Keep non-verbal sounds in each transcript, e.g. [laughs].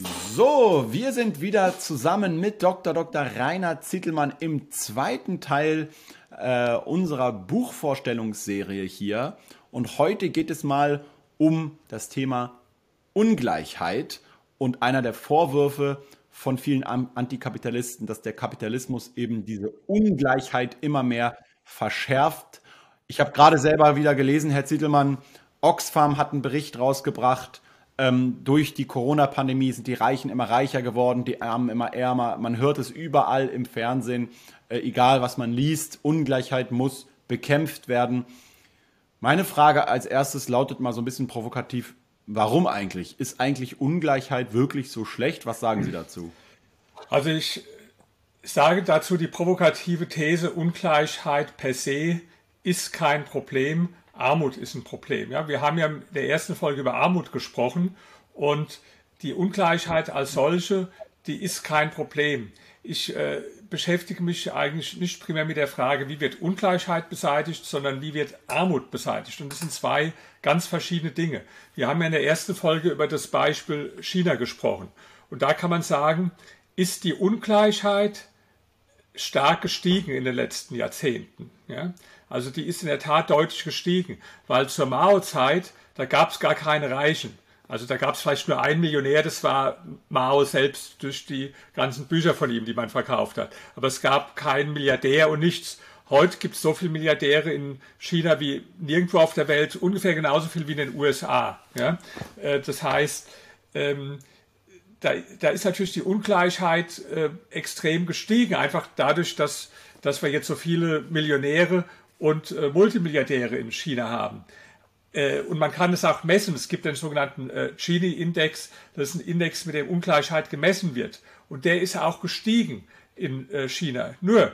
So, wir sind wieder zusammen mit Dr. Dr. Rainer Zittelmann im zweiten Teil äh, unserer Buchvorstellungsserie hier. Und heute geht es mal um das Thema Ungleichheit und einer der Vorwürfe von vielen Antikapitalisten, dass der Kapitalismus eben diese Ungleichheit immer mehr verschärft. Ich habe gerade selber wieder gelesen, Herr Zittelmann, Oxfam hat einen Bericht rausgebracht, ähm, durch die Corona-Pandemie sind die Reichen immer reicher geworden, die Armen immer ärmer. Man hört es überall im Fernsehen, äh, egal was man liest. Ungleichheit muss bekämpft werden. Meine Frage als erstes lautet mal so ein bisschen provokativ, warum eigentlich? Ist eigentlich Ungleichheit wirklich so schlecht? Was sagen Sie dazu? Also ich sage dazu die provokative These, Ungleichheit per se ist kein Problem, Armut ist ein Problem. Ja, wir haben ja in der ersten Folge über Armut gesprochen und die Ungleichheit als solche, die ist kein Problem. Ich äh, beschäftige mich eigentlich nicht primär mit der Frage, wie wird Ungleichheit beseitigt, sondern wie wird Armut beseitigt. Und das sind zwei ganz verschiedene Dinge. Wir haben ja in der ersten Folge über das Beispiel China gesprochen. Und da kann man sagen, ist die Ungleichheit stark gestiegen in den letzten Jahrzehnten. Ja? Also die ist in der Tat deutlich gestiegen, weil zur Mao-Zeit, da gab es gar keine Reichen. Also da gab es vielleicht nur einen Millionär, das war Mao selbst durch die ganzen Bücher von ihm, die man verkauft hat. Aber es gab keinen Milliardär und nichts. Heute gibt es so viele Milliardäre in China wie nirgendwo auf der Welt, ungefähr genauso viel wie in den USA. Ja? Äh, das heißt, ähm, da, da, ist natürlich die Ungleichheit äh, extrem gestiegen, einfach dadurch, dass, dass wir jetzt so viele Millionäre und äh, Multimilliardäre in China haben. Äh, und man kann es auch messen. Es gibt den sogenannten äh, Gini-Index. Das ist ein Index, mit dem Ungleichheit gemessen wird. Und der ist auch gestiegen in äh, China. Nur,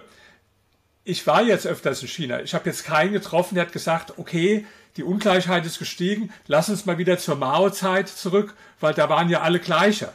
ich war jetzt öfters in China. Ich habe jetzt keinen getroffen, der hat gesagt, okay, die Ungleichheit ist gestiegen, lass uns mal wieder zur Mao-Zeit zurück, weil da waren ja alle gleicher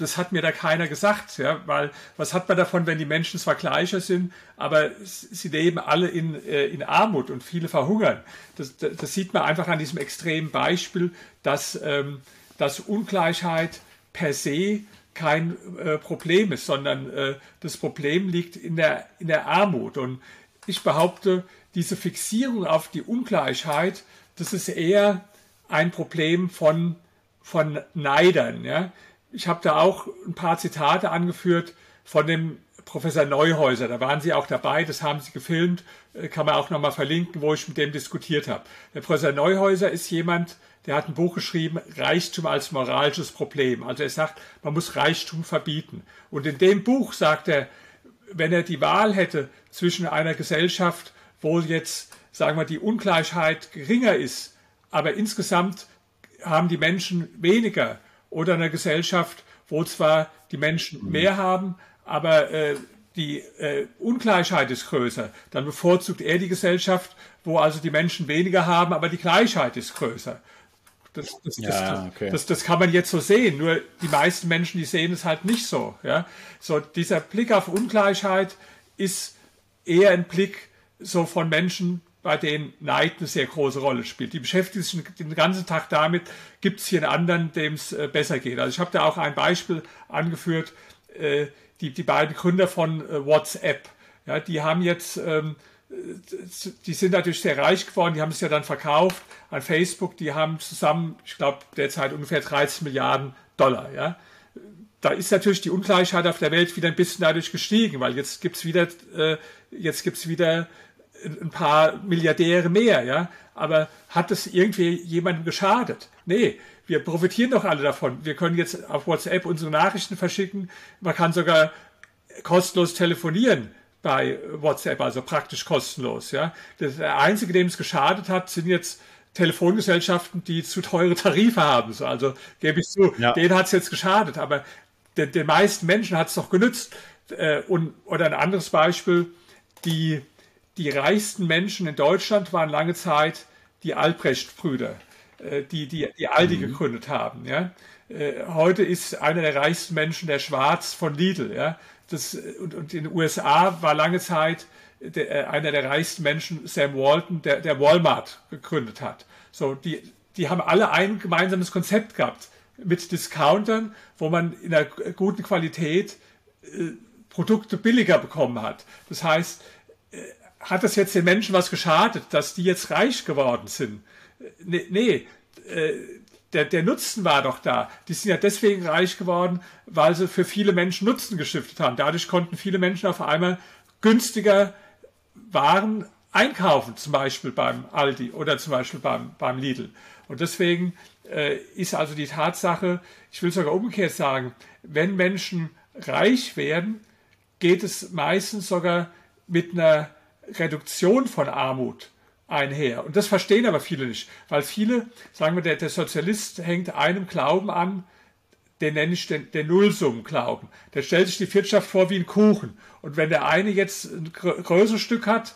das hat mir da keiner gesagt, ja, weil was hat man davon, wenn die Menschen zwar gleicher sind, aber sie leben alle in, äh, in Armut und viele verhungern. Das, das, das, sieht man einfach an diesem extremen Beispiel, dass, ähm, dass Ungleichheit per se kein äh, Problem ist, sondern äh, das Problem liegt in der, in der Armut. Und ich behaupte, diese Fixierung auf die Ungleichheit, das ist eher ein Problem von, von Neidern. Ja? Ich habe da auch ein paar Zitate angeführt von dem Professor Neuhäuser. Da waren Sie auch dabei, das haben Sie gefilmt, äh, kann man auch nochmal verlinken, wo ich mit dem diskutiert habe. Der Professor Neuhäuser ist jemand, der hat ein Buch geschrieben, Reichtum als moralisches Problem. Also er sagt, man muss Reichtum verbieten. Und in dem Buch sagt er, wenn er die Wahl hätte zwischen einer Gesellschaft, wo jetzt, sagen wir, die Ungleichheit geringer ist, aber insgesamt haben die Menschen weniger oder einer Gesellschaft, wo zwar die Menschen mhm. mehr haben, aber äh, die äh, Ungleichheit ist größer. Dann bevorzugt er die Gesellschaft, wo also die Menschen weniger haben, aber die Gleichheit ist größer. Das, das, ja, das, okay. das, das, kann man jetzt so sehen. Nur die meisten Menschen, die sehen es halt nicht so. Ja? So dieser Blick auf Ungleichheit ist eher ein Blick so von Menschen, bei denen Neid eine sehr große Rolle spielt. Die beschäftigen sich den ganzen Tag damit, gibt es hier einen anderen, dem es äh, besser geht. Also ich habe da auch ein Beispiel angeführt, äh, die, die beiden Gründer von äh, WhatsApp, ja, die haben jetzt, ähm, die sind natürlich sehr reich geworden, die haben es ja dann verkauft an Facebook, die haben zusammen, ich glaube derzeit ungefähr 30 Milliarden Dollar. Ja. Da ist natürlich die Ungleichheit auf der Welt wieder ein bisschen dadurch gestiegen, weil jetzt gibt's wieder, äh, jetzt gibt's wieder ein paar Milliardäre mehr, ja. Aber hat es irgendwie jemandem geschadet? Nee, wir profitieren doch alle davon. Wir können jetzt auf WhatsApp unsere Nachrichten verschicken. Man kann sogar kostenlos telefonieren bei WhatsApp, also praktisch kostenlos, ja. Der einzige, dem es geschadet hat, sind jetzt Telefongesellschaften, die zu teure Tarife haben. Also gebe ich zu, ja. denen hat es jetzt geschadet, aber den, den meisten Menschen hat es doch genützt. Äh, und, oder ein anderes Beispiel, die die reichsten Menschen in Deutschland waren lange Zeit die Albrecht-Brüder, äh, die, die, die Aldi mhm. gegründet haben. Ja? Äh, heute ist einer der reichsten Menschen der Schwarz von Lidl. Ja? Das, und, und in den USA war lange Zeit der, äh, einer der reichsten Menschen Sam Walton, der, der Walmart gegründet hat. So, die, die haben alle ein gemeinsames Konzept gehabt. mit Discountern, wo man in einer guten Qualität äh, Produkte billiger bekommen hat. Das heißt, äh, hat das jetzt den Menschen was geschadet, dass die jetzt reich geworden sind? Nee, nee äh, der, der Nutzen war doch da. Die sind ja deswegen reich geworden, weil sie für viele Menschen Nutzen gestiftet haben. Dadurch konnten viele Menschen auf einmal günstiger Waren einkaufen, zum Beispiel beim Aldi oder zum Beispiel beim, beim Lidl. Und deswegen äh, ist also die Tatsache, ich will sogar umgekehrt sagen, wenn Menschen reich werden, geht es meistens sogar mit einer Reduktion von Armut einher. Und das verstehen aber viele nicht, weil viele, sagen wir, der, der Sozialist hängt einem Glauben an, den nenne ich den, den Nullsummenglauben. Der stellt sich die Wirtschaft vor wie ein Kuchen. Und wenn der eine jetzt ein größeres Stück hat,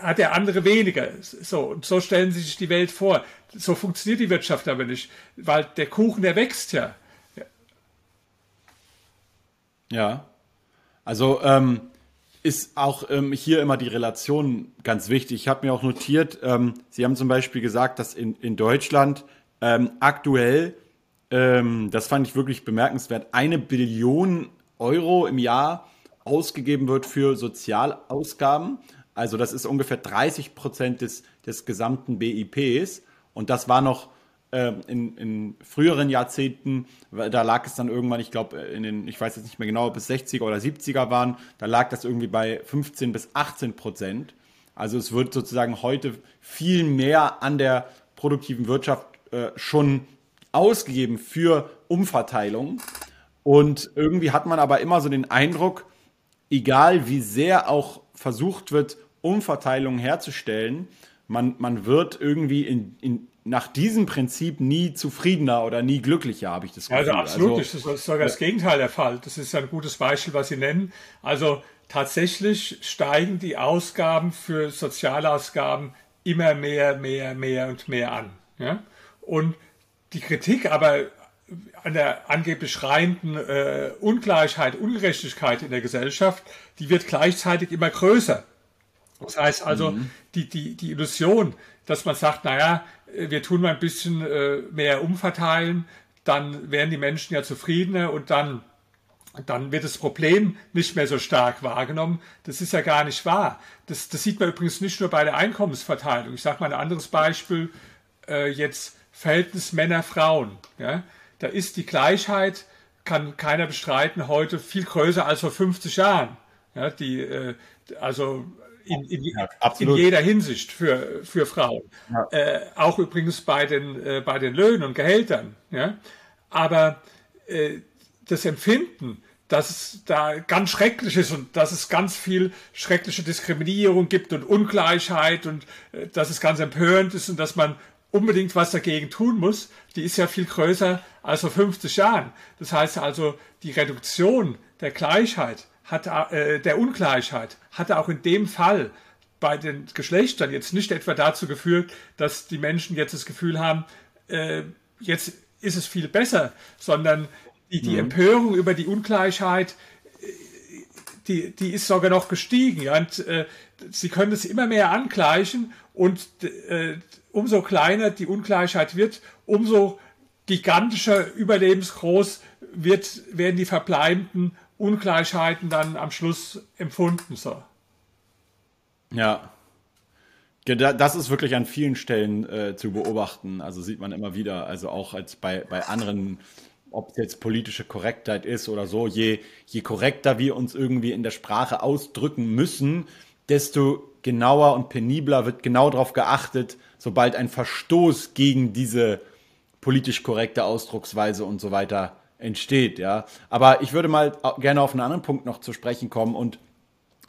hat der andere weniger. So, und so stellen sie sich die Welt vor. So funktioniert die Wirtschaft aber nicht, weil der Kuchen, der wächst ja. Ja. Also ähm, ist auch ähm, hier immer die Relation ganz wichtig. Ich habe mir auch notiert, ähm, Sie haben zum Beispiel gesagt, dass in, in Deutschland ähm, aktuell, ähm, das fand ich wirklich bemerkenswert, eine Billion Euro im Jahr ausgegeben wird für Sozialausgaben. Also das ist ungefähr 30 Prozent des, des gesamten BIPs. Und das war noch in, in früheren Jahrzehnten, da lag es dann irgendwann, ich glaube, in den, ich weiß jetzt nicht mehr genau, ob es 60er oder 70er waren, da lag das irgendwie bei 15 bis 18 Prozent. Also es wird sozusagen heute viel mehr an der produktiven Wirtschaft äh, schon ausgegeben für Umverteilung. Und irgendwie hat man aber immer so den Eindruck, egal wie sehr auch versucht wird, Umverteilungen herzustellen, man, man wird irgendwie in, in, nach diesem Prinzip nie zufriedener oder nie glücklicher, habe ich das Gefühl. Also absolut, also, das ist sogar das Gegenteil der Fall. Das ist ein gutes Beispiel, was Sie nennen. Also tatsächlich steigen die Ausgaben für Sozialausgaben immer mehr, mehr, mehr und mehr an. Ja? Und die Kritik aber an der angeblich schreienden äh, Ungleichheit, Ungerechtigkeit in der Gesellschaft, die wird gleichzeitig immer größer. Das heißt also, mhm. die, die, die Illusion, dass man sagt, naja, wir tun mal ein bisschen äh, mehr umverteilen, dann werden die Menschen ja zufriedener und dann, dann wird das Problem nicht mehr so stark wahrgenommen. Das ist ja gar nicht wahr. Das, das sieht man übrigens nicht nur bei der Einkommensverteilung. Ich sage mal ein anderes Beispiel, äh, jetzt Verhältnis Männer-Frauen. Ja? Da ist die Gleichheit, kann keiner bestreiten, heute viel größer als vor 50 Jahren. Ja, die, äh, also in, in, ja, in, jeder Hinsicht für, für Frauen. Ja. Äh, auch übrigens bei den, äh, bei den Löhnen und Gehältern. Ja? Aber äh, das Empfinden, dass es da ganz schrecklich ist und dass es ganz viel schreckliche Diskriminierung gibt und Ungleichheit und äh, dass es ganz empörend ist und dass man unbedingt was dagegen tun muss, die ist ja viel größer als vor 50 Jahren. Das heißt also, die Reduktion der Gleichheit hat, äh, der Ungleichheit hatte auch in dem Fall bei den Geschlechtern jetzt nicht etwa dazu geführt, dass die Menschen jetzt das Gefühl haben, äh, jetzt ist es viel besser, sondern die, die mhm. Empörung über die Ungleichheit, äh, die, die ist sogar noch gestiegen. Und äh, sie können es immer mehr angleichen und äh, umso kleiner die Ungleichheit wird, umso gigantischer, überlebensgroß wird, werden die verbleibenden Ungleichheiten dann am Schluss empfunden. So. Ja. Das ist wirklich an vielen Stellen äh, zu beobachten. Also sieht man immer wieder, also auch als bei, bei anderen, ob es jetzt politische Korrektheit ist oder so, je, je korrekter wir uns irgendwie in der Sprache ausdrücken müssen, desto genauer und penibler wird genau darauf geachtet, sobald ein Verstoß gegen diese politisch korrekte Ausdrucksweise und so weiter entsteht, ja. Aber ich würde mal gerne auf einen anderen Punkt noch zu sprechen kommen und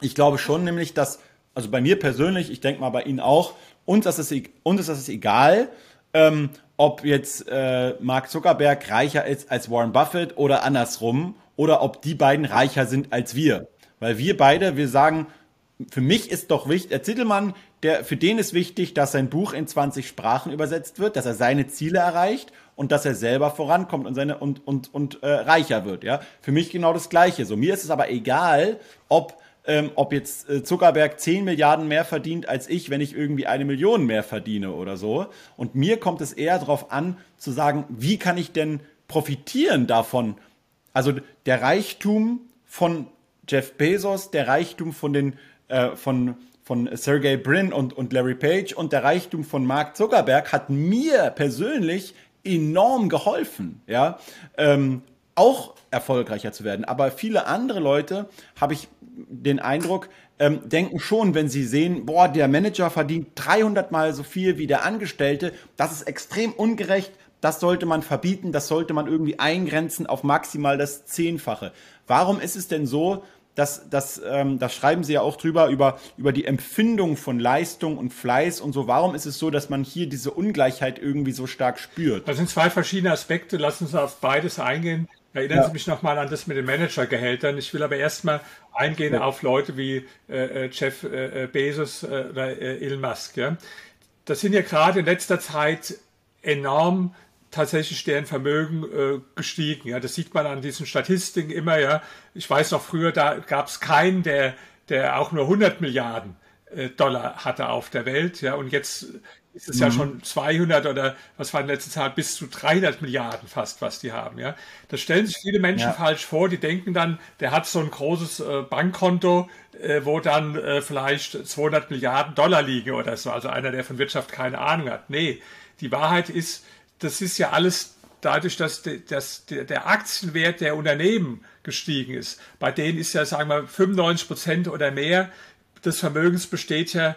ich glaube schon nämlich, dass, also bei mir persönlich, ich denke mal bei Ihnen auch, uns ist es, uns ist es egal, ähm, ob jetzt äh, Mark Zuckerberg reicher ist als Warren Buffett oder andersrum oder ob die beiden reicher sind als wir. Weil wir beide, wir sagen, für mich ist doch wichtig, der Zittelmann, der, für den ist wichtig, dass sein Buch in 20 Sprachen übersetzt wird, dass er seine Ziele erreicht und dass er selber vorankommt und seine und und und äh, reicher wird. Ja, für mich genau das Gleiche. So mir ist es aber egal, ob ähm, ob jetzt äh, Zuckerberg 10 Milliarden mehr verdient als ich, wenn ich irgendwie eine Million mehr verdiene oder so. Und mir kommt es eher darauf an, zu sagen, wie kann ich denn profitieren davon? Also der Reichtum von Jeff Bezos, der Reichtum von den äh, von von Sergey Brin und, und Larry Page und der Reichtum von Mark Zuckerberg hat mir persönlich enorm geholfen, ja, ähm, auch erfolgreicher zu werden. Aber viele andere Leute, habe ich den Eindruck, ähm, denken schon, wenn sie sehen, boah, der Manager verdient 300 mal so viel wie der Angestellte, das ist extrem ungerecht, das sollte man verbieten, das sollte man irgendwie eingrenzen auf maximal das Zehnfache. Warum ist es denn so, das, das, ähm, das schreiben Sie ja auch drüber, über, über die Empfindung von Leistung und Fleiß und so. Warum ist es so, dass man hier diese Ungleichheit irgendwie so stark spürt? Das sind zwei verschiedene Aspekte. Lass uns auf beides eingehen. Erinnern ja. Sie mich nochmal an das mit den Managergehältern. Ich will aber erstmal eingehen ja. auf Leute wie äh, äh Jeff äh, äh, Bezos äh, oder äh, Elon Musk. Ja? Das sind ja gerade in letzter Zeit enorm tatsächlich deren Vermögen äh, gestiegen. Ja, das sieht man an diesen Statistiken immer. Ja, ich weiß noch früher, da gab es keinen, der, der auch nur 100 Milliarden äh, Dollar hatte auf der Welt. Ja, und jetzt ist es mhm. ja schon 200 oder was war in letzter Zeit bis zu 300 Milliarden fast, was die haben. Ja, das stellen sich viele Menschen ja. falsch vor. Die denken dann, der hat so ein großes äh, Bankkonto, äh, wo dann äh, vielleicht 200 Milliarden Dollar liegen oder so. Also einer, der von Wirtschaft keine Ahnung hat. Nee, die Wahrheit ist, das ist ja alles dadurch, dass, dass der Aktienwert der Unternehmen gestiegen ist. Bei denen ist ja, sagen wir, 95 Prozent oder mehr des Vermögens besteht ja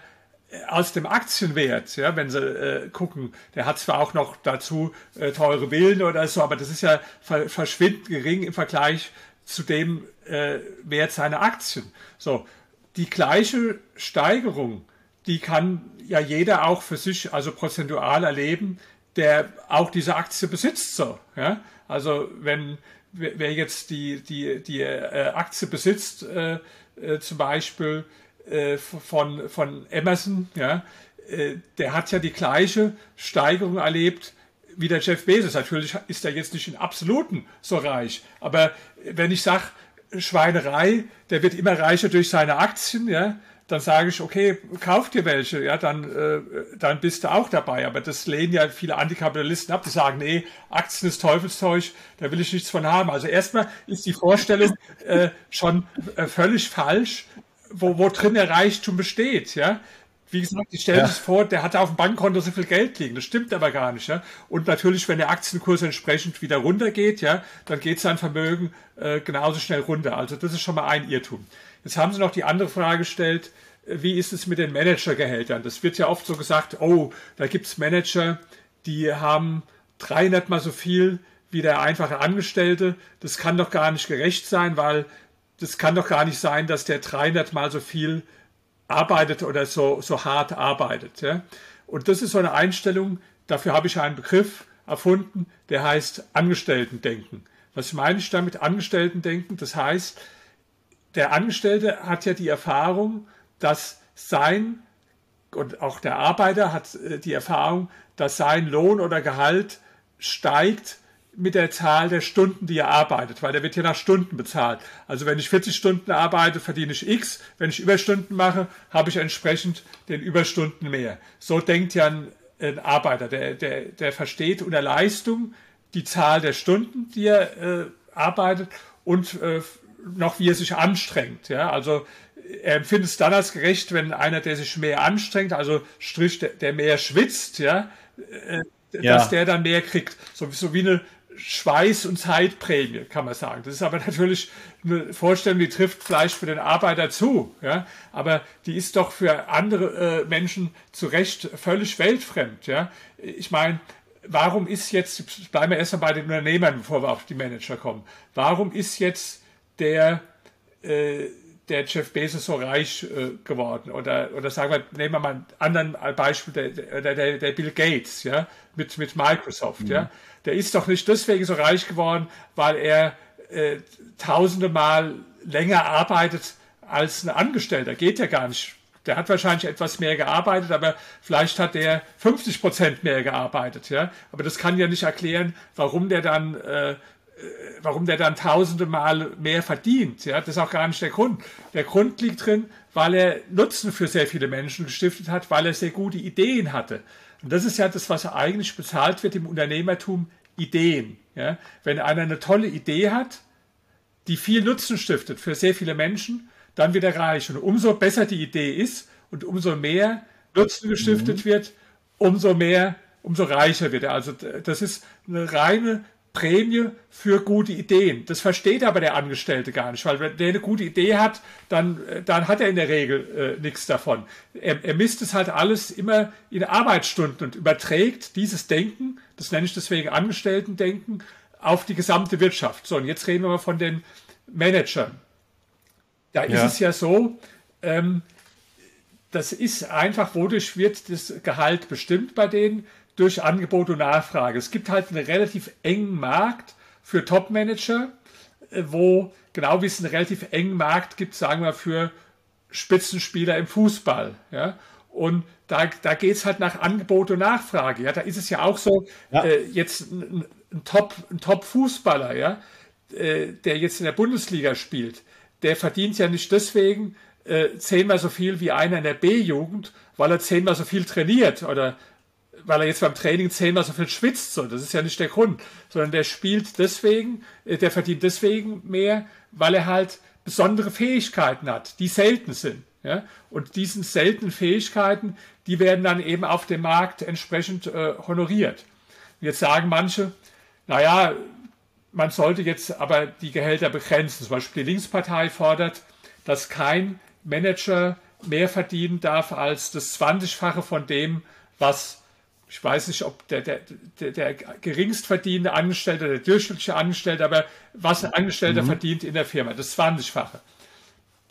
äh, aus dem Aktienwert, ja, wenn Sie äh, gucken, der hat zwar auch noch dazu äh, teure Villen oder so, aber das ist ja ver verschwindend gering im Vergleich zu dem äh, Wert seiner Aktien. So, die gleiche Steigerung, die kann ja jeder auch für sich, also prozentual erleben, der auch diese Aktie besitzt. So, ja? Also wenn wer jetzt die, die, die äh, Aktie besitzt, äh, äh, zum Beispiel äh, von, von Amazon, ja, äh, der hat ja die gleiche Steigerung erlebt wie der Jeff Bezos. Natürlich ist er jetzt nicht in Absoluten so reich, aber wenn ich sage, Schweinerei, der wird immer reicher durch seine Aktien, ja, dann sage ich, okay, kauf dir welche, ja, dann, äh, dann bist du auch dabei. Aber das lehnen ja viele Antikapitalisten ab, die sagen, nee, Aktien ist Teufelszeug, da will ich nichts von haben. Also erstmal ist die Vorstellung äh, schon äh, völlig falsch, wo, wo drin der Reichtum besteht, ja. Wie gesagt, die stellen ja. sich vor, der hat auf dem Bankkonto so viel Geld liegen. Das stimmt aber gar nicht. Ja? Und natürlich, wenn der Aktienkurs entsprechend wieder runtergeht, ja, dann geht sein Vermögen äh, genauso schnell runter. Also das ist schon mal ein Irrtum. Jetzt haben Sie noch die andere Frage gestellt, wie ist es mit den Managergehältern? Das wird ja oft so gesagt, oh, da gibt es Manager, die haben 300 mal so viel wie der einfache Angestellte. Das kann doch gar nicht gerecht sein, weil das kann doch gar nicht sein, dass der 300 mal so viel arbeitet oder so, so hart arbeitet. Ja? Und das ist so eine Einstellung, dafür habe ich einen Begriff erfunden, der heißt Angestellten-Denken. Was meine ich damit Angestellten-Denken? Das heißt, der Angestellte hat ja die Erfahrung, dass sein und auch der Arbeiter hat äh, die Erfahrung, dass sein Lohn oder Gehalt steigt mit der Zahl der Stunden, die er arbeitet, weil er wird ja nach Stunden bezahlt. Also wenn ich 40 Stunden arbeite, verdiene ich X. Wenn ich Überstunden mache, habe ich entsprechend den Überstunden mehr. So denkt ja ein, ein Arbeiter, der, der, der versteht unter Leistung die Zahl der Stunden, die er äh, arbeitet und äh, noch wie er sich anstrengt. Ja? Also er empfindet es dann als gerecht, wenn einer, der sich mehr anstrengt, also Strich, der, der mehr schwitzt, ja, äh, ja, dass der dann mehr kriegt. So, so wie eine Schweiß- und Zeitprämie, kann man sagen. Das ist aber [laughs] natürlich eine Vorstellung, die trifft vielleicht für den Arbeiter zu, ja, aber die ist doch für andere äh, Menschen zu Recht völlig weltfremd, ja. Ich meine, warum ist jetzt, bleiben wir erstmal bei den Unternehmern, bevor wir auf die Manager kommen, warum ist jetzt der, äh, der Jeff Bezos so reich äh, geworden? Oder, oder sagen wir, nehmen wir mal ein anderen Beispiel, der, der, der Bill Gates, ja, mit, mit Microsoft, mhm. ja. Der ist doch nicht deswegen so reich geworden, weil er äh, tausende Mal länger arbeitet als ein Angestellter. Geht ja gar nicht. Der hat wahrscheinlich etwas mehr gearbeitet, aber vielleicht hat der 50 Prozent mehr gearbeitet. Ja? Aber das kann ja nicht erklären, warum der dann äh, warum der dann tausende Mal mehr verdient. Ja, das ist auch gar nicht der Grund. Der Grund liegt drin, weil er Nutzen für sehr viele Menschen gestiftet hat, weil er sehr gute Ideen hatte. Und das ist ja das, was eigentlich bezahlt wird im Unternehmertum, Ideen. Ja? Wenn einer eine tolle Idee hat, die viel Nutzen stiftet für sehr viele Menschen, dann wird er reich. Und umso besser die Idee ist und umso mehr Nutzen gestiftet mhm. wird, umso mehr, umso reicher wird er. Also das ist eine reine Prämie für gute Ideen. Das versteht aber der Angestellte gar nicht, weil wenn der eine gute Idee hat, dann, dann hat er in der Regel äh, nichts davon. Er, er misst es halt alles immer in Arbeitsstunden und überträgt dieses Denken, das nenne ich deswegen Angestellten-Denken, auf die gesamte Wirtschaft. So, und jetzt reden wir mal von den Managern. Da ja. ist es ja so, ähm, das ist einfach, wodurch wird das Gehalt bestimmt bei denen? Durch Angebot und Nachfrage. Es gibt halt einen relativ engen Markt für Top-Manager, äh, wo, genau wie es einen relativ engen Markt gibt, sagen wir, für Spitzenspieler im Fußball. Ja? Und da, da geht es halt nach Angebot und Nachfrage. Ja? Da ist es ja auch so, ja. Äh, jetzt ein, ein Top-Fußballer, Top ja? Äh, der jetzt in der Bundesliga spielt, der verdient ja nicht deswegen äh, zehnmal so viel wie einer in der B-Jugend, weil er zehnmal so viel trainiert oder weil er jetzt beim Training zehnmal so viel schwitzt. So, das ist ja nicht der Grund, sondern der spielt deswegen, äh, der verdient deswegen mehr, weil er halt besondere Fähigkeiten hat, die selten sind. Ja? Und diesen seltenen Fähigkeiten, die werden dann eben auf dem Markt entsprechend äh, honoriert. Jetzt sagen manche, naja, man sollte jetzt aber die Gehälter begrenzen. Zum Beispiel die Linkspartei fordert, dass kein Manager mehr verdienen darf als das 20-fache von dem, was ich weiß nicht, ob der, der, der, der geringstverdienende Angestellte, der durchschnittliche Angestellte, aber was ein Angestellter mhm. verdient in der Firma, das 20-fache.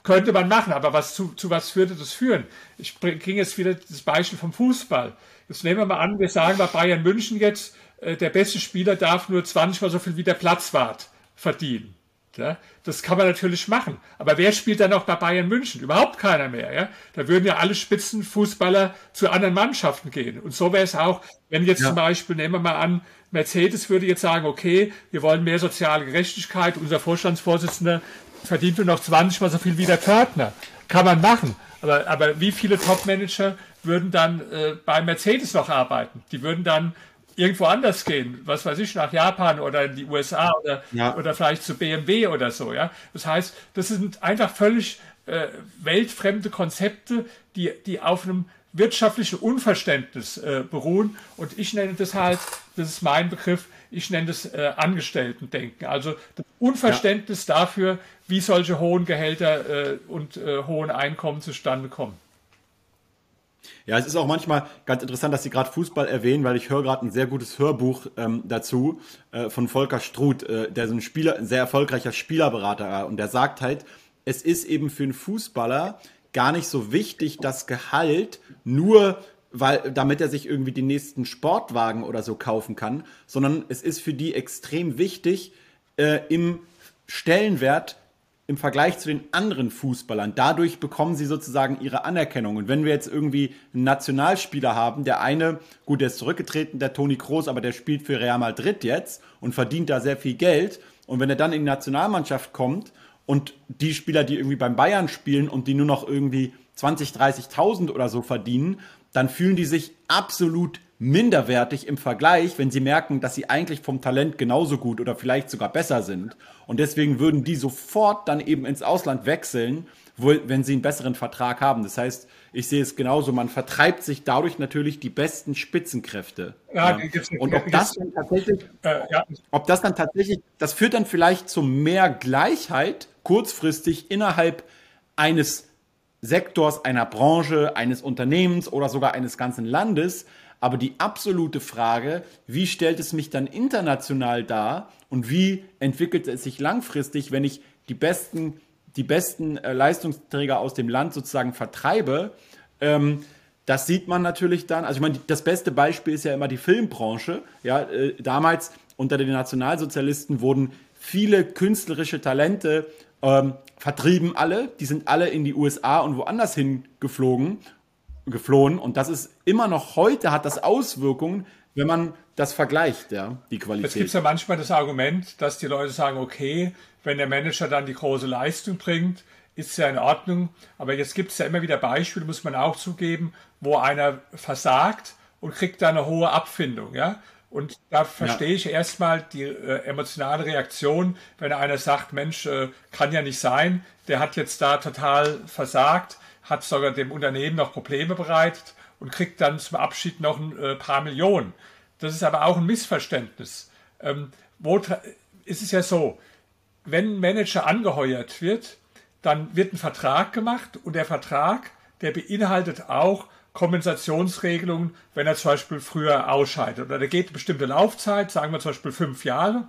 Könnte man machen, aber was zu, zu was würde das führen? Ich bringe jetzt wieder das Beispiel vom Fußball. Jetzt nehmen wir mal an, wir sagen bei Bayern München jetzt, äh, der beste Spieler darf nur 20 mal so viel wie der Platzwart verdienen. Ja, das kann man natürlich machen. Aber wer spielt dann noch bei Bayern München? Überhaupt keiner mehr. Ja? Da würden ja alle Spitzenfußballer zu anderen Mannschaften gehen. Und so wäre es auch, wenn jetzt ja. zum Beispiel, nehmen wir mal an, Mercedes würde jetzt sagen, okay, wir wollen mehr soziale Gerechtigkeit. Unser Vorstandsvorsitzender verdient nur noch 20 mal so viel wie der Pförtner. Kann man machen. Aber, aber wie viele Topmanager würden dann äh, bei Mercedes noch arbeiten? Die würden dann irgendwo anders gehen, was weiß ich, nach Japan oder in die USA oder, ja. oder vielleicht zu BMW oder so. Ja? Das heißt, das sind einfach völlig äh, weltfremde Konzepte, die, die auf einem wirtschaftlichen Unverständnis äh, beruhen. Und ich nenne das halt, das ist mein Begriff, ich nenne das äh, Angestellten-Denken. Also das Unverständnis ja. dafür, wie solche hohen Gehälter äh, und äh, hohen Einkommen zustande kommen. Ja, es ist auch manchmal ganz interessant, dass Sie gerade Fußball erwähnen, weil ich höre gerade ein sehr gutes Hörbuch ähm, dazu äh, von Volker Struth, äh, der so ein Spieler, ein sehr erfolgreicher Spielerberater war. Und der sagt halt, es ist eben für einen Fußballer gar nicht so wichtig, das Gehalt nur weil, damit er sich irgendwie den nächsten Sportwagen oder so kaufen kann, sondern es ist für die extrem wichtig, äh, im Stellenwert im Vergleich zu den anderen Fußballern. Dadurch bekommen sie sozusagen ihre Anerkennung. Und wenn wir jetzt irgendwie einen Nationalspieler haben, der eine, gut, der ist zurückgetreten, der Toni Kroos, aber der spielt für Real Madrid jetzt und verdient da sehr viel Geld. Und wenn er dann in die Nationalmannschaft kommt und die Spieler, die irgendwie beim Bayern spielen und die nur noch irgendwie 20, 30.000 oder so verdienen, dann fühlen die sich absolut minderwertig im Vergleich, wenn sie merken, dass sie eigentlich vom Talent genauso gut oder vielleicht sogar besser sind. Und deswegen würden die sofort dann eben ins Ausland wechseln, wenn sie einen besseren Vertrag haben. Das heißt, ich sehe es genauso, man vertreibt sich dadurch natürlich die besten Spitzenkräfte. Ja, ja. Und ob das dann tatsächlich, äh, ja. ob das dann tatsächlich, das führt dann vielleicht zu mehr Gleichheit kurzfristig innerhalb eines Sektors, einer Branche, eines Unternehmens oder sogar eines ganzen Landes. Aber die absolute Frage, wie stellt es mich dann international dar und wie entwickelt es sich langfristig, wenn ich die besten, die besten äh, Leistungsträger aus dem Land sozusagen vertreibe, ähm, das sieht man natürlich dann. Also ich meine, das beste Beispiel ist ja immer die Filmbranche. Ja, äh, damals unter den Nationalsozialisten wurden viele künstlerische Talente ähm, vertrieben alle. Die sind alle in die USA und woanders hingeflogen geflohen und das ist immer noch heute hat das Auswirkungen, wenn man das vergleicht, ja, die Qualität. Es gibt ja manchmal das Argument, dass die Leute sagen, okay, wenn der Manager dann die große Leistung bringt, ist ja in Ordnung. Aber jetzt gibt es ja immer wieder Beispiele, muss man auch zugeben, wo einer versagt und kriegt dann eine hohe Abfindung, ja. Und da verstehe ja. ich erstmal die äh, emotionale Reaktion, wenn einer sagt, Mensch, äh, kann ja nicht sein, der hat jetzt da total versagt, hat sogar dem Unternehmen noch Probleme bereitet und kriegt dann zum Abschied noch ein äh, paar Millionen. Das ist aber auch ein Missverständnis. Ähm, wo ist es ja so, wenn ein Manager angeheuert wird, dann wird ein Vertrag gemacht und der Vertrag, der beinhaltet auch Kompensationsregelungen, wenn er zum Beispiel früher ausscheidet. Oder da geht eine bestimmte Laufzeit, sagen wir zum Beispiel fünf Jahre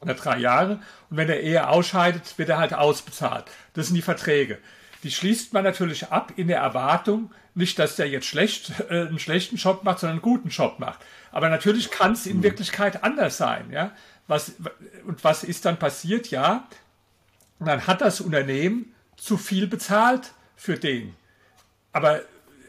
oder drei Jahre. Und wenn er eher ausscheidet, wird er halt ausbezahlt. Das sind die Verträge. Die schließt man natürlich ab in der Erwartung, nicht, dass der jetzt schlecht, äh, einen schlechten Job macht, sondern einen guten Job macht. Aber natürlich kann es in mhm. Wirklichkeit anders sein. Ja? Was, und was ist dann passiert? Ja, dann hat das Unternehmen zu viel bezahlt für den. Aber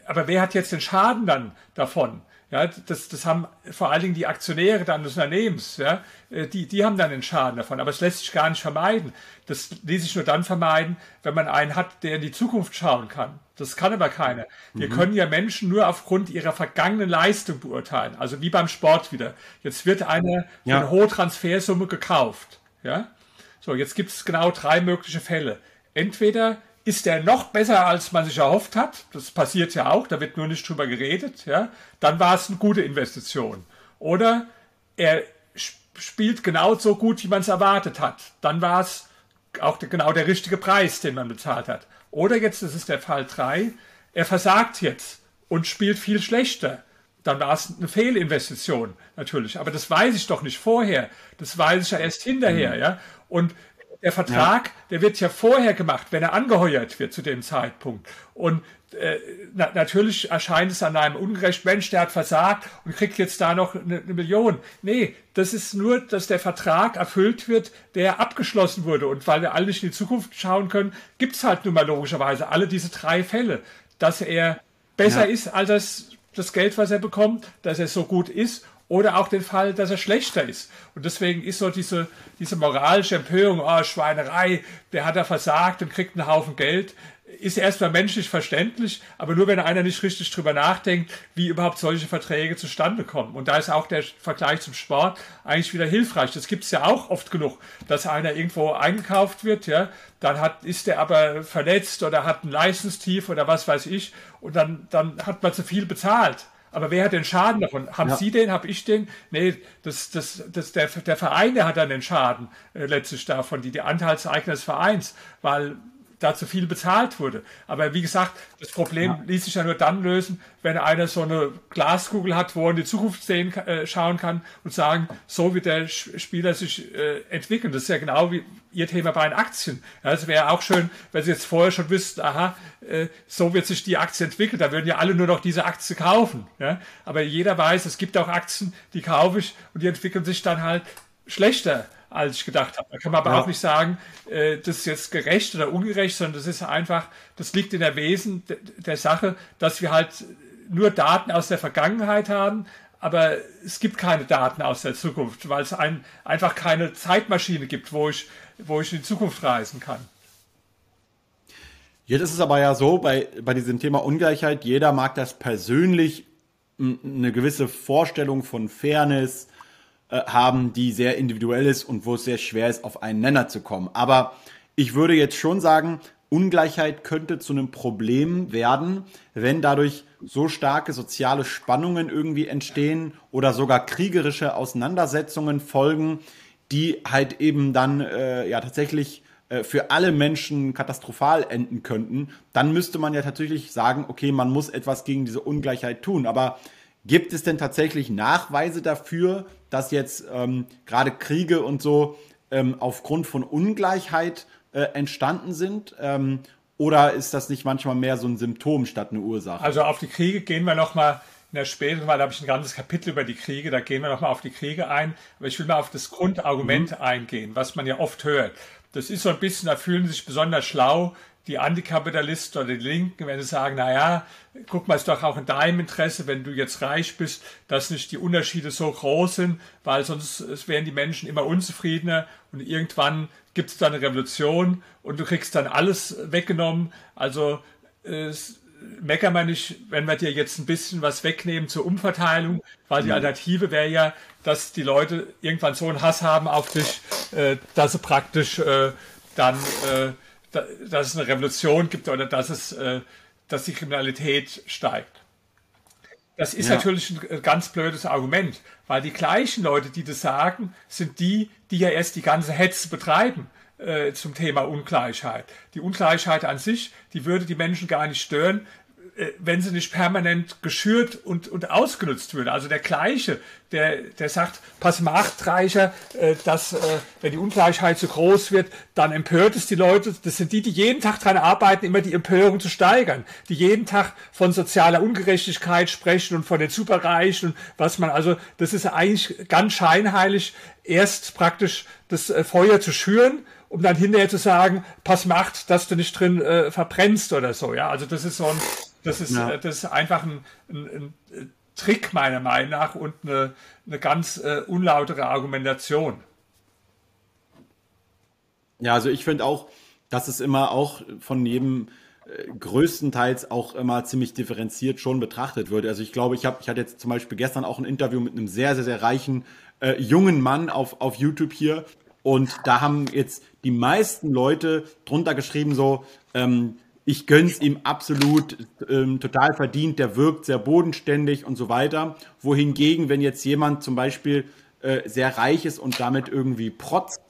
aber wer hat jetzt den Schaden dann davon? Ja, das, das haben vor allen Dingen die Aktionäre dann des Unternehmens, ja, äh, die, die haben dann den Schaden davon. Aber es lässt sich gar nicht vermeiden. Das ließ sich nur dann vermeiden, wenn man einen hat, der in die Zukunft schauen kann. Das kann aber keiner. Wir mhm. können ja Menschen nur aufgrund ihrer vergangenen Leistung beurteilen. Also wie beim Sport wieder. Jetzt wird eine, ja. eine hohe Transfersumme gekauft. Ja? So, jetzt gibt es genau drei mögliche Fälle. Entweder ist er noch besser, als man sich erhofft hat. Das passiert ja auch, da wird nur nicht drüber geredet. Ja? Dann war es eine gute Investition. Oder er spielt genau so gut, wie man es erwartet hat. Dann war es auch genau der richtige Preis, den man bezahlt hat. Oder jetzt, das ist der Fall 3, er versagt jetzt und spielt viel schlechter. Dann war es eine Fehlinvestition, natürlich. Aber das weiß ich doch nicht vorher. Das weiß ich ja erst hinterher, mhm. ja. Und der Vertrag, ja. der wird ja vorher gemacht, wenn er angeheuert wird zu dem Zeitpunkt. Und äh, na, natürlich erscheint es an einem ungerecht Mensch, der hat versagt und kriegt jetzt da noch eine, eine, Million. Nee, das ist nur, dass der Vertrag erfüllt wird, der abgeschlossen wurde. Und weil wir alle nicht in die Zukunft schauen können, gibt es halt nun mal logischerweise alle diese drei Fälle, dass er besser ja. ist als das, das Geld, was er bekommt, dass er so gut ist oder auch den Fall, dass er schlechter ist. Und deswegen ist so diese, diese moralische Empörung, oh, Schweinerei, der hat da versagt und kriegt einen Haufen Geld, ist erstmal menschlich verständlich, aber nur wenn einer nicht richtig drüber nachdenkt, wie überhaupt solche Verträge zustande kommen. Und da ist auch der Vergleich zum Sport eigentlich wieder hilfreich. Das gibt es ja auch oft genug, dass einer irgendwo eingekauft wird, ja, dann hat, ist der aber verletzt oder hat ein Leistungstief oder was weiß ich, und dann, dann hat man zu viel bezahlt. Aber wer hat den Schaden davon? Haben ja. Sie den? Habe ich den? Nee, das, das, das, der, der Verein, der hat dann den Schaden äh, letztlich davon, die, die Anteilseigner des Vereins, weil da zu viel bezahlt wurde. Aber wie gesagt, das Problem ja. ließ sich ja nur dann lösen, wenn einer so eine Glaskugel hat, wo er in die Zukunft sehen, äh, schauen kann und sagen, so wird der Spieler sich äh, entwickeln. Das ist ja genau wie Ihr Thema bei den Aktien. Ja, es wäre auch schön, wenn Sie jetzt vorher schon wüssten, aha, äh, so wird sich die Aktie entwickeln. Da würden ja alle nur noch diese Aktie kaufen. Ja? Aber jeder weiß, es gibt auch Aktien, die kaufe ich und die entwickeln sich dann halt schlechter als ich gedacht habe. Da kann man aber ja. auch nicht sagen, äh, das ist jetzt gerecht oder ungerecht, sondern das ist einfach, das liegt in der Wesen der Sache, dass wir halt nur Daten aus der Vergangenheit haben, aber es gibt keine Daten aus der Zukunft, weil es ein, einfach keine Zeitmaschine gibt, wo ich, wo ich in die Zukunft reisen kann. Jetzt ist es aber ja so, bei, bei diesem Thema Ungleichheit, jeder mag das persönlich eine gewisse Vorstellung von Fairness, äh, haben, die sehr individuell ist und wo es sehr schwer ist, auf einen Nenner zu kommen. Aber ich würde jetzt schon sagen, Ungleichheit könnte zu einem Problem werden, wenn dadurch so starke soziale Spannungen irgendwie entstehen oder sogar kriegerische Auseinandersetzungen folgen, die halt eben dann äh, ja tatsächlich äh, für alle Menschen katastrophal enden könnten, dann müsste man ja tatsächlich sagen, okay, man muss etwas gegen diese Ungleichheit tun. Aber gibt es denn tatsächlich Nachweise dafür, dass jetzt ähm, gerade Kriege und so ähm, aufgrund von Ungleichheit äh, entstanden sind? Ähm, oder ist das nicht manchmal mehr so ein Symptom statt eine Ursache? Also auf die Kriege gehen wir nochmal in der späteren Wahl, da habe ich ein ganzes Kapitel über die Kriege, da gehen wir nochmal auf die Kriege ein. Aber ich will mal auf das Grundargument mhm. eingehen, was man ja oft hört. Das ist so ein bisschen, da fühlen sie sich besonders schlau, die Antikapitalisten oder die Linken, wenn sie sagen, naja, guck mal, ist doch auch in deinem Interesse, wenn du jetzt reich bist, dass nicht die Unterschiede so groß sind, weil sonst wären die Menschen immer unzufriedener und irgendwann gibt es dann eine Revolution und du kriegst dann alles weggenommen. Also es, meckern wir nicht, wenn wir dir jetzt ein bisschen was wegnehmen zur Umverteilung, weil die mhm. Alternative wäre ja, dass die Leute irgendwann so einen Hass haben auf dich, äh, dass sie praktisch äh, dann, äh, dass es eine Revolution gibt oder dass es, äh, dass die Kriminalität steigt. Das ist ja. natürlich ein ganz blödes Argument, weil die gleichen Leute, die das sagen, sind die, die ja erst die ganze Hetze betreiben äh, zum Thema Ungleichheit. Die Ungleichheit an sich, die würde die Menschen gar nicht stören, äh, wenn sie nicht permanent geschürt und, und ausgenutzt würde. Also der Gleiche, der, der sagt, pass mal acht, Reicher, äh, dass äh, wenn die Ungleichheit zu groß wird, dann empört es die Leute. Das sind die, die jeden Tag daran arbeiten, immer die Empörung zu steigern, die jeden Tag von sozialer Ungerechtigkeit sprechen und von den Superreichen und was man, also das ist eigentlich ganz scheinheilig, erst praktisch das äh, Feuer zu schüren um dann hinterher zu sagen, pass macht, dass du nicht drin äh, verbrennst oder so. Ja, also das ist so ein, das ist, ja. äh, das ist einfach ein, ein, ein, äh, Trick meiner Meinung nach und eine, eine ganz äh, unlautere Argumentation. Ja, also ich finde auch, dass es immer auch von jedem äh, größtenteils auch immer ziemlich differenziert schon betrachtet wird. Also ich glaube, ich habe, ich hatte jetzt zum Beispiel gestern auch ein Interview mit einem sehr, sehr, sehr reichen äh, jungen Mann auf, auf YouTube hier und da haben jetzt die meisten Leute drunter geschrieben, so, ähm, ich gönn's ihm absolut ähm, total verdient, der wirkt sehr bodenständig und so weiter. Wohingegen, wenn jetzt jemand zum Beispiel äh, sehr reich ist und damit irgendwie protzt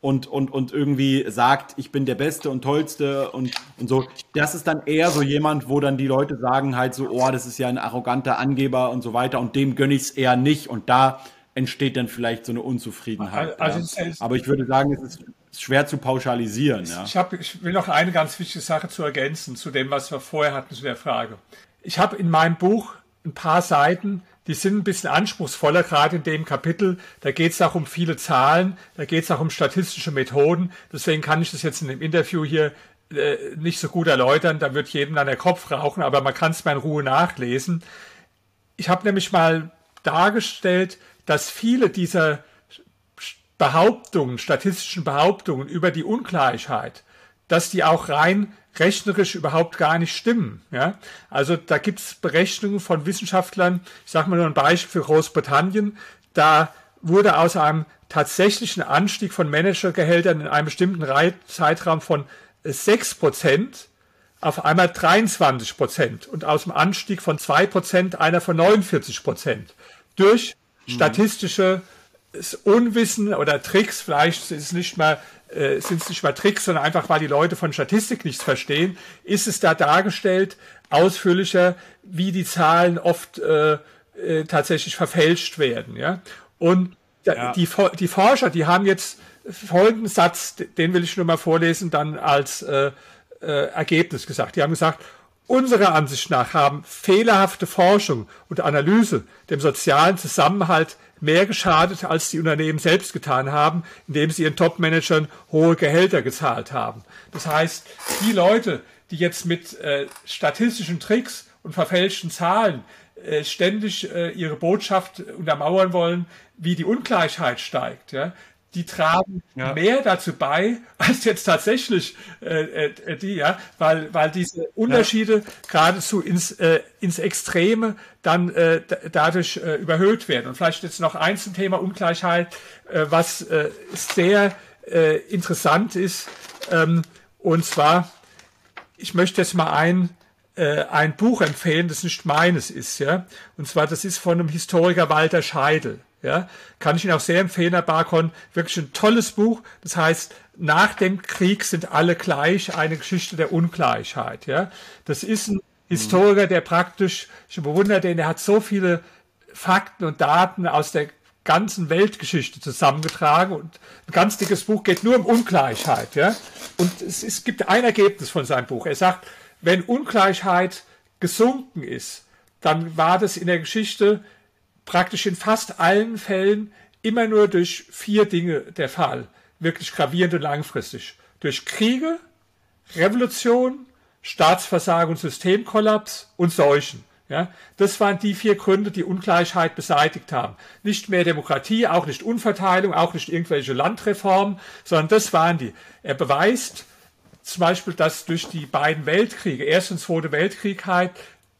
und, und, und irgendwie sagt, ich bin der Beste und Tollste und, und so, das ist dann eher so jemand, wo dann die Leute sagen halt so, oh, das ist ja ein arroganter Angeber und so weiter und dem gönn ich's eher nicht und da entsteht dann vielleicht so eine Unzufriedenheit. Also, ja. Aber ich würde sagen, es ist schwer zu pauschalisieren. Ja. Ich, hab, ich will noch eine ganz wichtige Sache zu ergänzen zu dem, was wir vorher hatten zu der Frage. Ich habe in meinem Buch ein paar Seiten, die sind ein bisschen anspruchsvoller, gerade in dem Kapitel. Da geht es auch um viele Zahlen, da geht es auch um statistische Methoden. Deswegen kann ich das jetzt in dem Interview hier äh, nicht so gut erläutern. Da wird jedem dann der Kopf rauchen, aber man kann es mal in Ruhe nachlesen. Ich habe nämlich mal dargestellt, dass viele dieser Behauptungen, statistischen Behauptungen über die Ungleichheit, dass die auch rein rechnerisch überhaupt gar nicht stimmen. Ja? Also da gibt es Berechnungen von Wissenschaftlern, ich sage mal nur ein Beispiel für Großbritannien, da wurde aus einem tatsächlichen Anstieg von Managergehältern in einem bestimmten Zeitraum von 6% auf einmal 23% und aus dem Anstieg von 2% einer von 49% durch statistische Unwissen oder Tricks, vielleicht ist es nicht mal, äh, sind es nicht mal Tricks, sondern einfach, weil die Leute von Statistik nichts verstehen, ist es da dargestellt, ausführlicher, wie die Zahlen oft äh, äh, tatsächlich verfälscht werden. Ja? Und ja. Die, die Forscher, die haben jetzt folgenden Satz, den will ich nur mal vorlesen, dann als äh, äh, Ergebnis gesagt. Die haben gesagt, Unserer Ansicht nach haben fehlerhafte Forschung und Analyse dem sozialen Zusammenhalt mehr geschadet, als die Unternehmen selbst getan haben, indem sie ihren Top-Managern hohe Gehälter gezahlt haben. Das heißt, die Leute, die jetzt mit äh, statistischen Tricks und verfälschten Zahlen äh, ständig äh, ihre Botschaft untermauern wollen, wie die Ungleichheit steigt, ja, die tragen ja. mehr dazu bei, als jetzt tatsächlich äh, äh, die, ja, weil, weil diese Unterschiede ja. geradezu ins, äh, ins Extreme dann äh, dadurch äh, überhöht werden. Und vielleicht jetzt noch eins zum Thema Ungleichheit, äh, was äh, sehr äh, interessant ist, ähm, und zwar, ich möchte jetzt mal ein, äh, ein Buch empfehlen, das nicht meines ist, ja, und zwar, das ist von einem Historiker Walter Scheidel. Ja, kann ich Ihnen auch sehr empfehlen, Herr Barkon. Wirklich ein tolles Buch. Das heißt, nach dem Krieg sind alle gleich, eine Geschichte der Ungleichheit. Ja, das ist ein Historiker, der praktisch, ich bewundere den, der hat so viele Fakten und Daten aus der ganzen Weltgeschichte zusammengetragen und ein ganz dickes Buch geht nur um Ungleichheit. Ja? Und es, es gibt ein Ergebnis von seinem Buch. Er sagt, wenn Ungleichheit gesunken ist, dann war das in der Geschichte praktisch in fast allen Fällen immer nur durch vier Dinge der Fall, wirklich gravierend und langfristig. Durch Kriege, Revolution, Staatsversagen und Systemkollaps und Seuchen. Ja, das waren die vier Gründe, die Ungleichheit beseitigt haben. Nicht mehr Demokratie, auch nicht Unverteilung, auch nicht irgendwelche Landreformen, sondern das waren die. Er beweist zum Beispiel, dass durch die beiden Weltkriege, Erster und Zweiter Weltkrieg halt,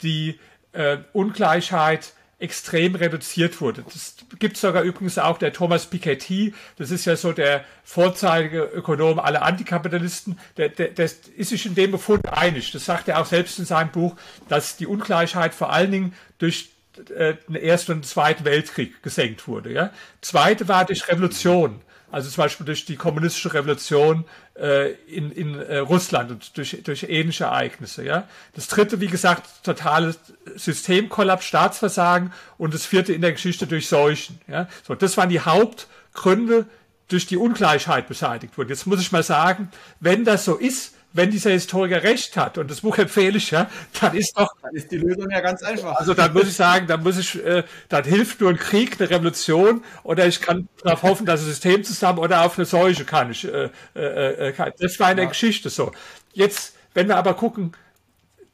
die äh, Ungleichheit extrem reduziert wurde. Das gibt sogar übrigens auch der Thomas Piketty, das ist ja so der Vorzeigeökonom aller Antikapitalisten, der, der, der ist sich in dem Befund einig. Das sagt er auch selbst in seinem Buch, dass die Ungleichheit vor allen Dingen durch äh, den Ersten und Zweiten Weltkrieg gesenkt wurde. Ja? Zweite war durch Revolution also zum Beispiel durch die kommunistische Revolution äh, in, in äh, Russland und durch, durch ähnliche Ereignisse. Ja? Das dritte, wie gesagt, totales Systemkollaps, Staatsversagen und das vierte in der Geschichte durch Seuchen. Ja? So, das waren die Hauptgründe, durch die Ungleichheit beseitigt wurden. Jetzt muss ich mal sagen, wenn das so ist, wenn dieser Historiker recht hat, und das Buch empfehle ich ja, dann ist doch. Dann ist die Lösung ja ganz einfach. Also dann muss ich sagen, dann muss ich, äh, dann hilft nur ein Krieg, eine Revolution, oder ich kann darauf hoffen, dass ein System zusammen oder auf eine Seuche kann ich. Äh, äh, äh kann. Das war in der ja. Geschichte so. Jetzt, wenn wir aber gucken,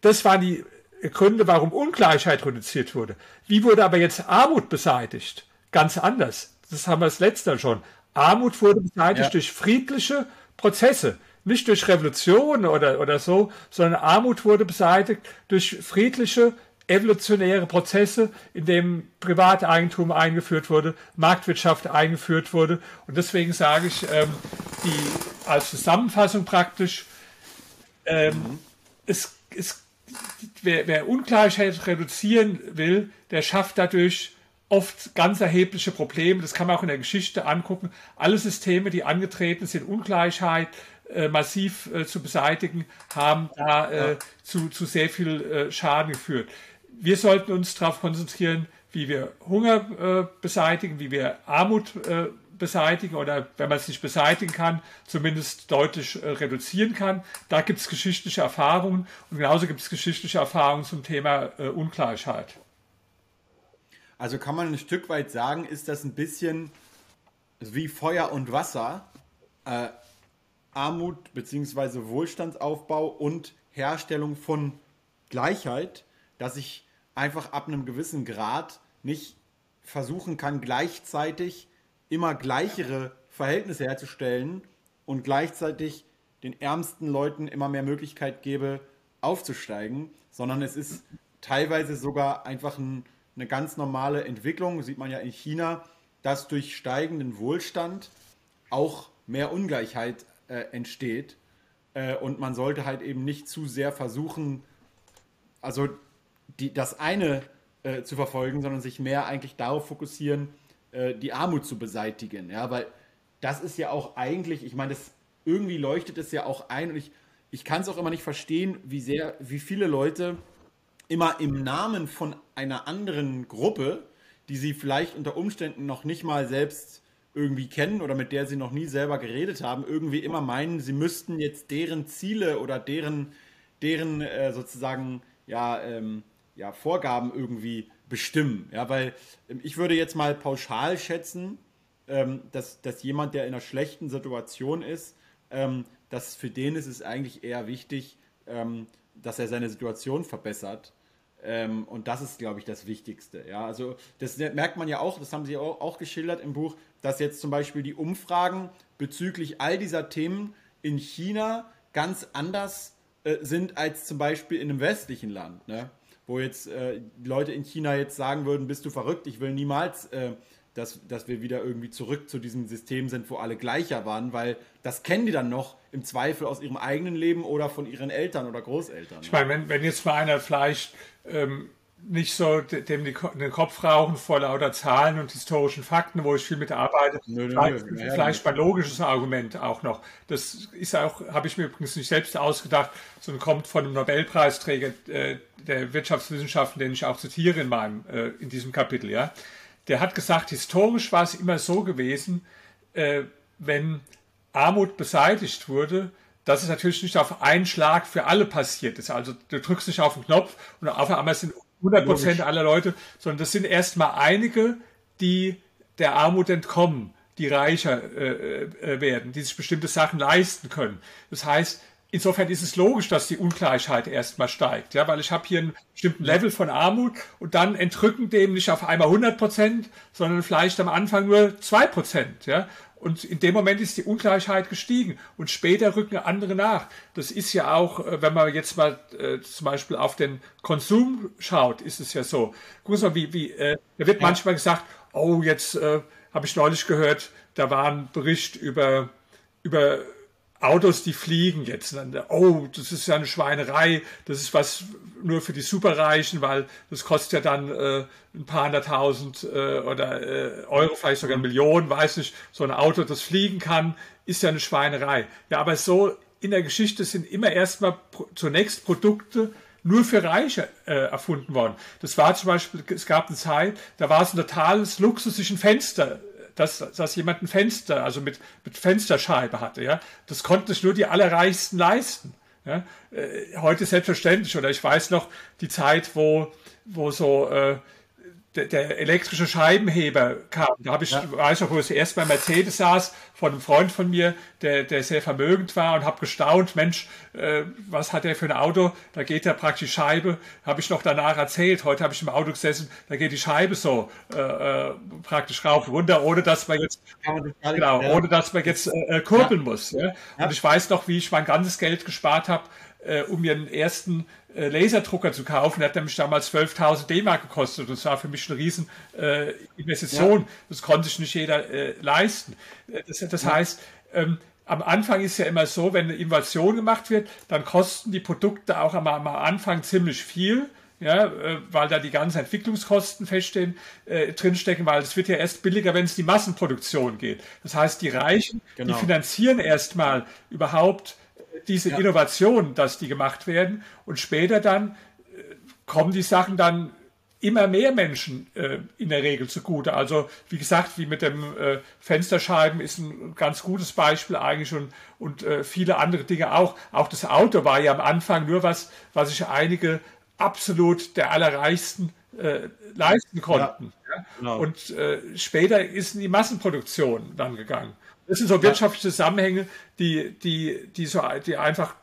das waren die Gründe, warum Ungleichheit reduziert wurde. Wie wurde aber jetzt Armut beseitigt? Ganz anders. Das haben wir das letzte schon. Armut wurde beseitigt ja. durch friedliche Prozesse nicht durch Revolution oder, oder so, sondern Armut wurde beseitigt durch friedliche, evolutionäre Prozesse, in dem Privateigentum eingeführt wurde, Marktwirtschaft eingeführt wurde. Und deswegen sage ich, ähm, die, als Zusammenfassung praktisch, ähm, mhm. es, es, wer, wer Ungleichheit reduzieren will, der schafft dadurch oft ganz erhebliche Probleme. Das kann man auch in der Geschichte angucken. Alle Systeme, die angetreten sind, Ungleichheit, äh, massiv äh, zu beseitigen, haben da äh, zu, zu sehr viel äh, Schaden geführt. Wir sollten uns darauf konzentrieren, wie wir Hunger äh, beseitigen, wie wir Armut äh, beseitigen oder wenn man es nicht beseitigen kann, zumindest deutlich reduzieren kann. Da gibt es geschichtliche Erfahrungen und genauso gibt es geschichtliche Erfahrungen zum Thema Ungleichheit. Also kann man ein Stück weit sagen, ist das ein bisschen wie Feuer und Wasser. Armut bzw. Wohlstandsaufbau und Herstellung von Gleichheit, dass ich einfach ab einem gewissen Grad nicht versuchen kann, gleichzeitig immer gleichere Verhältnisse herzustellen und gleichzeitig den ärmsten Leuten immer mehr Möglichkeit gebe, aufzusteigen, sondern es ist teilweise sogar einfach ein, eine ganz normale Entwicklung, sieht man ja in China, dass durch steigenden Wohlstand auch mehr Ungleichheit äh, entsteht. Äh, und man sollte halt eben nicht zu sehr versuchen, also die, das eine äh, zu verfolgen, sondern sich mehr eigentlich darauf fokussieren, äh, die Armut zu beseitigen. Ja, weil das ist ja auch eigentlich, ich meine, das irgendwie leuchtet es ja auch ein und ich, ich kann es auch immer nicht verstehen, wie sehr, wie viele Leute immer im Namen von einer anderen Gruppe, die sie vielleicht unter Umständen noch nicht mal selbst irgendwie kennen oder mit der sie noch nie selber geredet haben, irgendwie immer meinen, sie müssten jetzt deren Ziele oder deren, deren äh, sozusagen ja, ähm, ja, Vorgaben irgendwie bestimmen. Ja, weil ähm, ich würde jetzt mal pauschal schätzen, ähm, dass, dass jemand, der in einer schlechten Situation ist, ähm, dass für den ist es eigentlich eher wichtig, ähm, dass er seine Situation verbessert. Und das ist, glaube ich, das Wichtigste. Ja, also das merkt man ja auch, das haben Sie auch, auch geschildert im Buch, dass jetzt zum Beispiel die Umfragen bezüglich all dieser Themen in China ganz anders äh, sind als zum Beispiel in einem westlichen Land. Ne? Wo jetzt äh, Leute in China jetzt sagen würden, bist du verrückt, ich will niemals, äh, dass, dass wir wieder irgendwie zurück zu diesem System sind, wo alle gleicher waren, weil das kennen die dann noch im Zweifel aus ihrem eigenen Leben oder von ihren Eltern oder Großeltern. Ich meine, wenn, wenn jetzt mal einer vielleicht ähm, nicht so dem den Kopf rauchen vor lauter Zahlen und historischen Fakten, wo ich viel mit arbeite. Nö, vielleicht, nö, vielleicht mal logisches Argument auch noch. Das ist auch, habe ich mir übrigens nicht selbst ausgedacht, sondern kommt von einem Nobelpreisträger äh, der Wirtschaftswissenschaften, den ich auch zitiere in meinem, äh, in diesem Kapitel, ja. Der hat gesagt, historisch war es immer so gewesen, äh, wenn Armut beseitigt wurde, dass es natürlich nicht auf einen Schlag für alle passiert ist. Also du drückst nicht auf den Knopf und auf einmal sind 100 Prozent aller Leute, sondern das sind erstmal einige, die der Armut entkommen, die reicher äh, äh, werden, die sich bestimmte Sachen leisten können. Das heißt, insofern ist es logisch, dass die Ungleichheit erstmal steigt, ja, weil ich habe hier einen bestimmten Level von Armut und dann entrücken dem nicht auf einmal 100 Prozent, sondern vielleicht am Anfang nur 2 Prozent, ja. Und in dem Moment ist die Ungleichheit gestiegen und später rücken andere nach. Das ist ja auch, äh, wenn man jetzt mal äh, zum Beispiel auf den Konsum schaut, ist es ja so. Guck mal, wie, wie äh, da wird ja. manchmal gesagt, oh, jetzt äh, habe ich neulich gehört, da war ein Bericht über, über Autos, die fliegen jetzt. Oh, das ist ja eine Schweinerei. Das ist was nur für die Superreichen, weil das kostet ja dann äh, ein paar hunderttausend äh, oder äh, Euro, vielleicht sogar Millionen, weiß nicht. So ein Auto, das fliegen kann, ist ja eine Schweinerei. Ja, aber so in der Geschichte sind immer erstmal zunächst Produkte nur für Reiche äh, erfunden worden. Das war zum Beispiel, es gab eine Zeit, da war es ein totales Luxus, sich ein Fenster dass, dass jemand ein Fenster, also mit, mit Fensterscheibe hatte. Ja? Das konnten sich nur die Allerreichsten leisten. Ja? Äh, heute selbstverständlich. Oder ich weiß noch die Zeit, wo, wo so äh, der, der elektrische Scheibenheber kam. Da habe ich, ja. weiß noch, wo ich erst bei Mercedes saß, von einem Freund von mir, der, der sehr vermögend war und habe gestaunt, Mensch, äh, was hat der für ein Auto? Da geht ja praktisch Scheibe, habe ich noch danach erzählt. Heute habe ich im Auto gesessen, da geht die Scheibe so äh, äh praktisch rauf runter, ohne dass man jetzt, genau, ohne dass man jetzt äh, äh, kurbeln ja. muss. Ja? Und ich weiß noch, wie ich mein ganzes Geld gespart habe, äh, um mir den ersten äh, Laserdrucker zu kaufen. Der hat nämlich damals 12.000 D-Mark gekostet. Das war für mich eine riesen äh, Investition. Ja. Das konnte sich nicht jeder äh, leisten. Äh, das, das ja. heißt, ähm, am Anfang ist ja immer so, wenn eine Innovation gemacht wird, dann kosten die Produkte auch am, am Anfang ziemlich viel. Ja, äh, weil da die ganzen Entwicklungskosten feststehen, äh, drinstecken, weil es wird ja erst billiger, wenn es die Massenproduktion geht. Das heißt, die Reichen, genau. die finanzieren erstmal überhaupt diese ja. Innovation, dass die gemacht werden und später dann äh, kommen die Sachen dann immer mehr Menschen äh, in der Regel zugute. Also wie gesagt, wie mit dem äh, Fensterscheiben ist ein ganz gutes Beispiel eigentlich und, und äh, viele andere Dinge auch. Auch das Auto war ja am Anfang nur was, was sich einige absolut der Allerreichsten äh, leisten konnten. Ja, genau. Und äh, später ist in die Massenproduktion dann gegangen. Das sind so wirtschaftliche Zusammenhänge, die, die, die so, die einfach,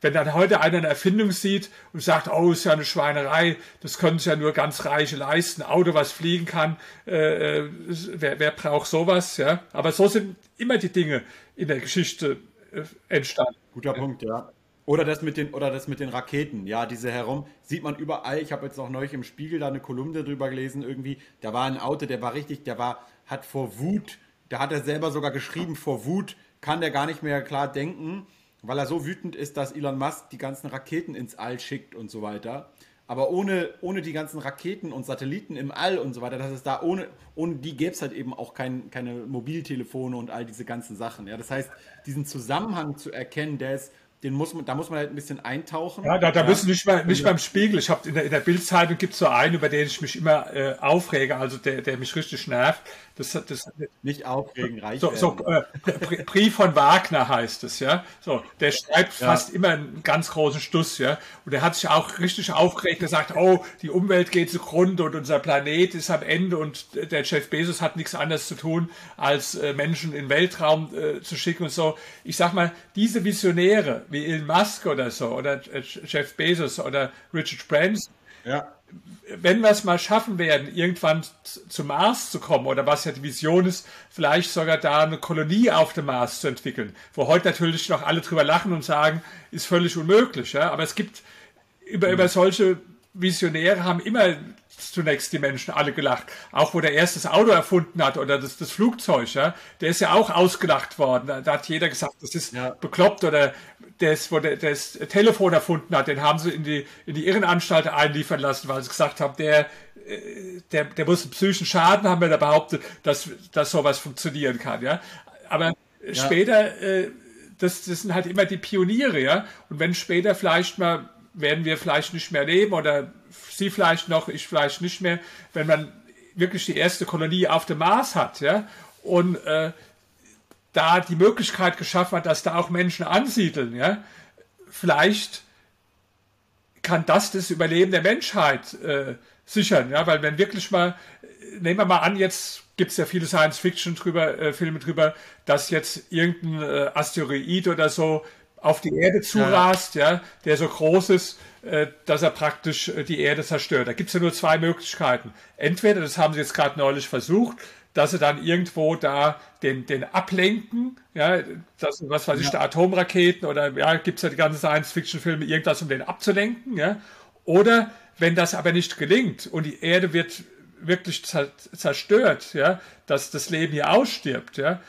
wenn dann heute einer eine Erfindung sieht und sagt, oh, ist ja eine Schweinerei, das können sich ja nur ganz Reiche leisten, Auto, was fliegen kann, äh, äh, wer, wer braucht sowas, ja? Aber so sind immer die Dinge in der Geschichte äh, entstanden. Guter Punkt, ja. Oder das mit den, oder das mit den Raketen, ja, diese herum, sieht man überall. Ich habe jetzt auch neulich im Spiegel da eine Kolumne drüber gelesen, irgendwie. Da war ein Auto, der war richtig, der war, hat vor Wut da hat er selber sogar geschrieben, vor Wut kann der gar nicht mehr klar denken, weil er so wütend ist, dass Elon Musk die ganzen Raketen ins All schickt und so weiter. Aber ohne, ohne die ganzen Raketen und Satelliten im All und so weiter, dass es da ohne, ohne die gäbe es halt eben auch kein, keine Mobiltelefone und all diese ganzen Sachen. Ja, das heißt, diesen Zusammenhang zu erkennen, der ist den muss man, da muss man halt ein bisschen eintauchen. Ja, da, da ja. müssen nicht, mal, nicht beim Spiegel. Ich habe in der, in der Bildzeitung gibt es so einen, über den ich mich immer äh, aufrege, also der, der mich richtig nervt. Das, das, nicht aufregen, reich so, so äh, Brief von Wagner heißt es, ja. So, der schreibt ja. fast immer einen ganz großen Stuss, ja. Und er hat sich auch richtig aufgeregt, gesagt, oh, die Umwelt geht zugrunde und unser Planet ist am Ende und der Jeff Bezos hat nichts anderes zu tun, als äh, Menschen in den Weltraum äh, zu schicken und so. Ich sag mal, diese Visionäre wie Elon Musk oder so oder äh, Jeff Bezos oder Richard Branson, ja wenn wir es mal schaffen werden, irgendwann zum Mars zu kommen, oder was ja die Vision ist, vielleicht sogar da eine Kolonie auf dem Mars zu entwickeln, wo heute natürlich noch alle drüber lachen und sagen, ist völlig unmöglich. Ja? Aber es gibt über, über solche Visionäre haben immer zunächst die Menschen alle gelacht. Auch wo der erste das Auto erfunden hat oder das, das Flugzeug, ja, der ist ja auch ausgelacht worden. Da, da hat jeder gesagt, das ist ja. bekloppt oder das, wo der, das Telefon erfunden hat, den haben sie in die, in die Irrenanstalt einliefern lassen, weil sie gesagt haben, der, äh, der, der muss einen psychischen Schaden haben, wenn er behauptet, dass, dass sowas funktionieren kann, ja. Aber ja. später, äh, das, das sind halt immer die Pioniere, ja. Und wenn später vielleicht mal werden wir vielleicht nicht mehr leben oder Sie vielleicht noch, ich vielleicht nicht mehr, wenn man wirklich die erste Kolonie auf dem Mars hat, ja, und äh, da die Möglichkeit geschaffen hat, dass da auch Menschen ansiedeln, ja, vielleicht kann das das Überleben der Menschheit äh, sichern, ja, weil wenn wirklich mal, nehmen wir mal an, jetzt gibt es ja viele Science-Fiction drüber, äh, Filme drüber, dass jetzt irgendein äh, Asteroid oder so auf die Erde zurast, ja, ja? Der so groß ist, dass er praktisch äh, die Erde zerstört. Da gibt es ja nur zwei Möglichkeiten. Entweder, das haben sie jetzt gerade neulich versucht, dass sie dann irgendwo da den, den ablenken, ja, das, was weiß ich, ja. Atomraketen oder ja, gibt es ja die ganzen Science-Fiction-Filme, irgendwas, um den abzulenken, ja. Oder wenn das aber nicht gelingt und die Erde wird wirklich zerstört, ja, dass das Leben hier ausstirbt, ja,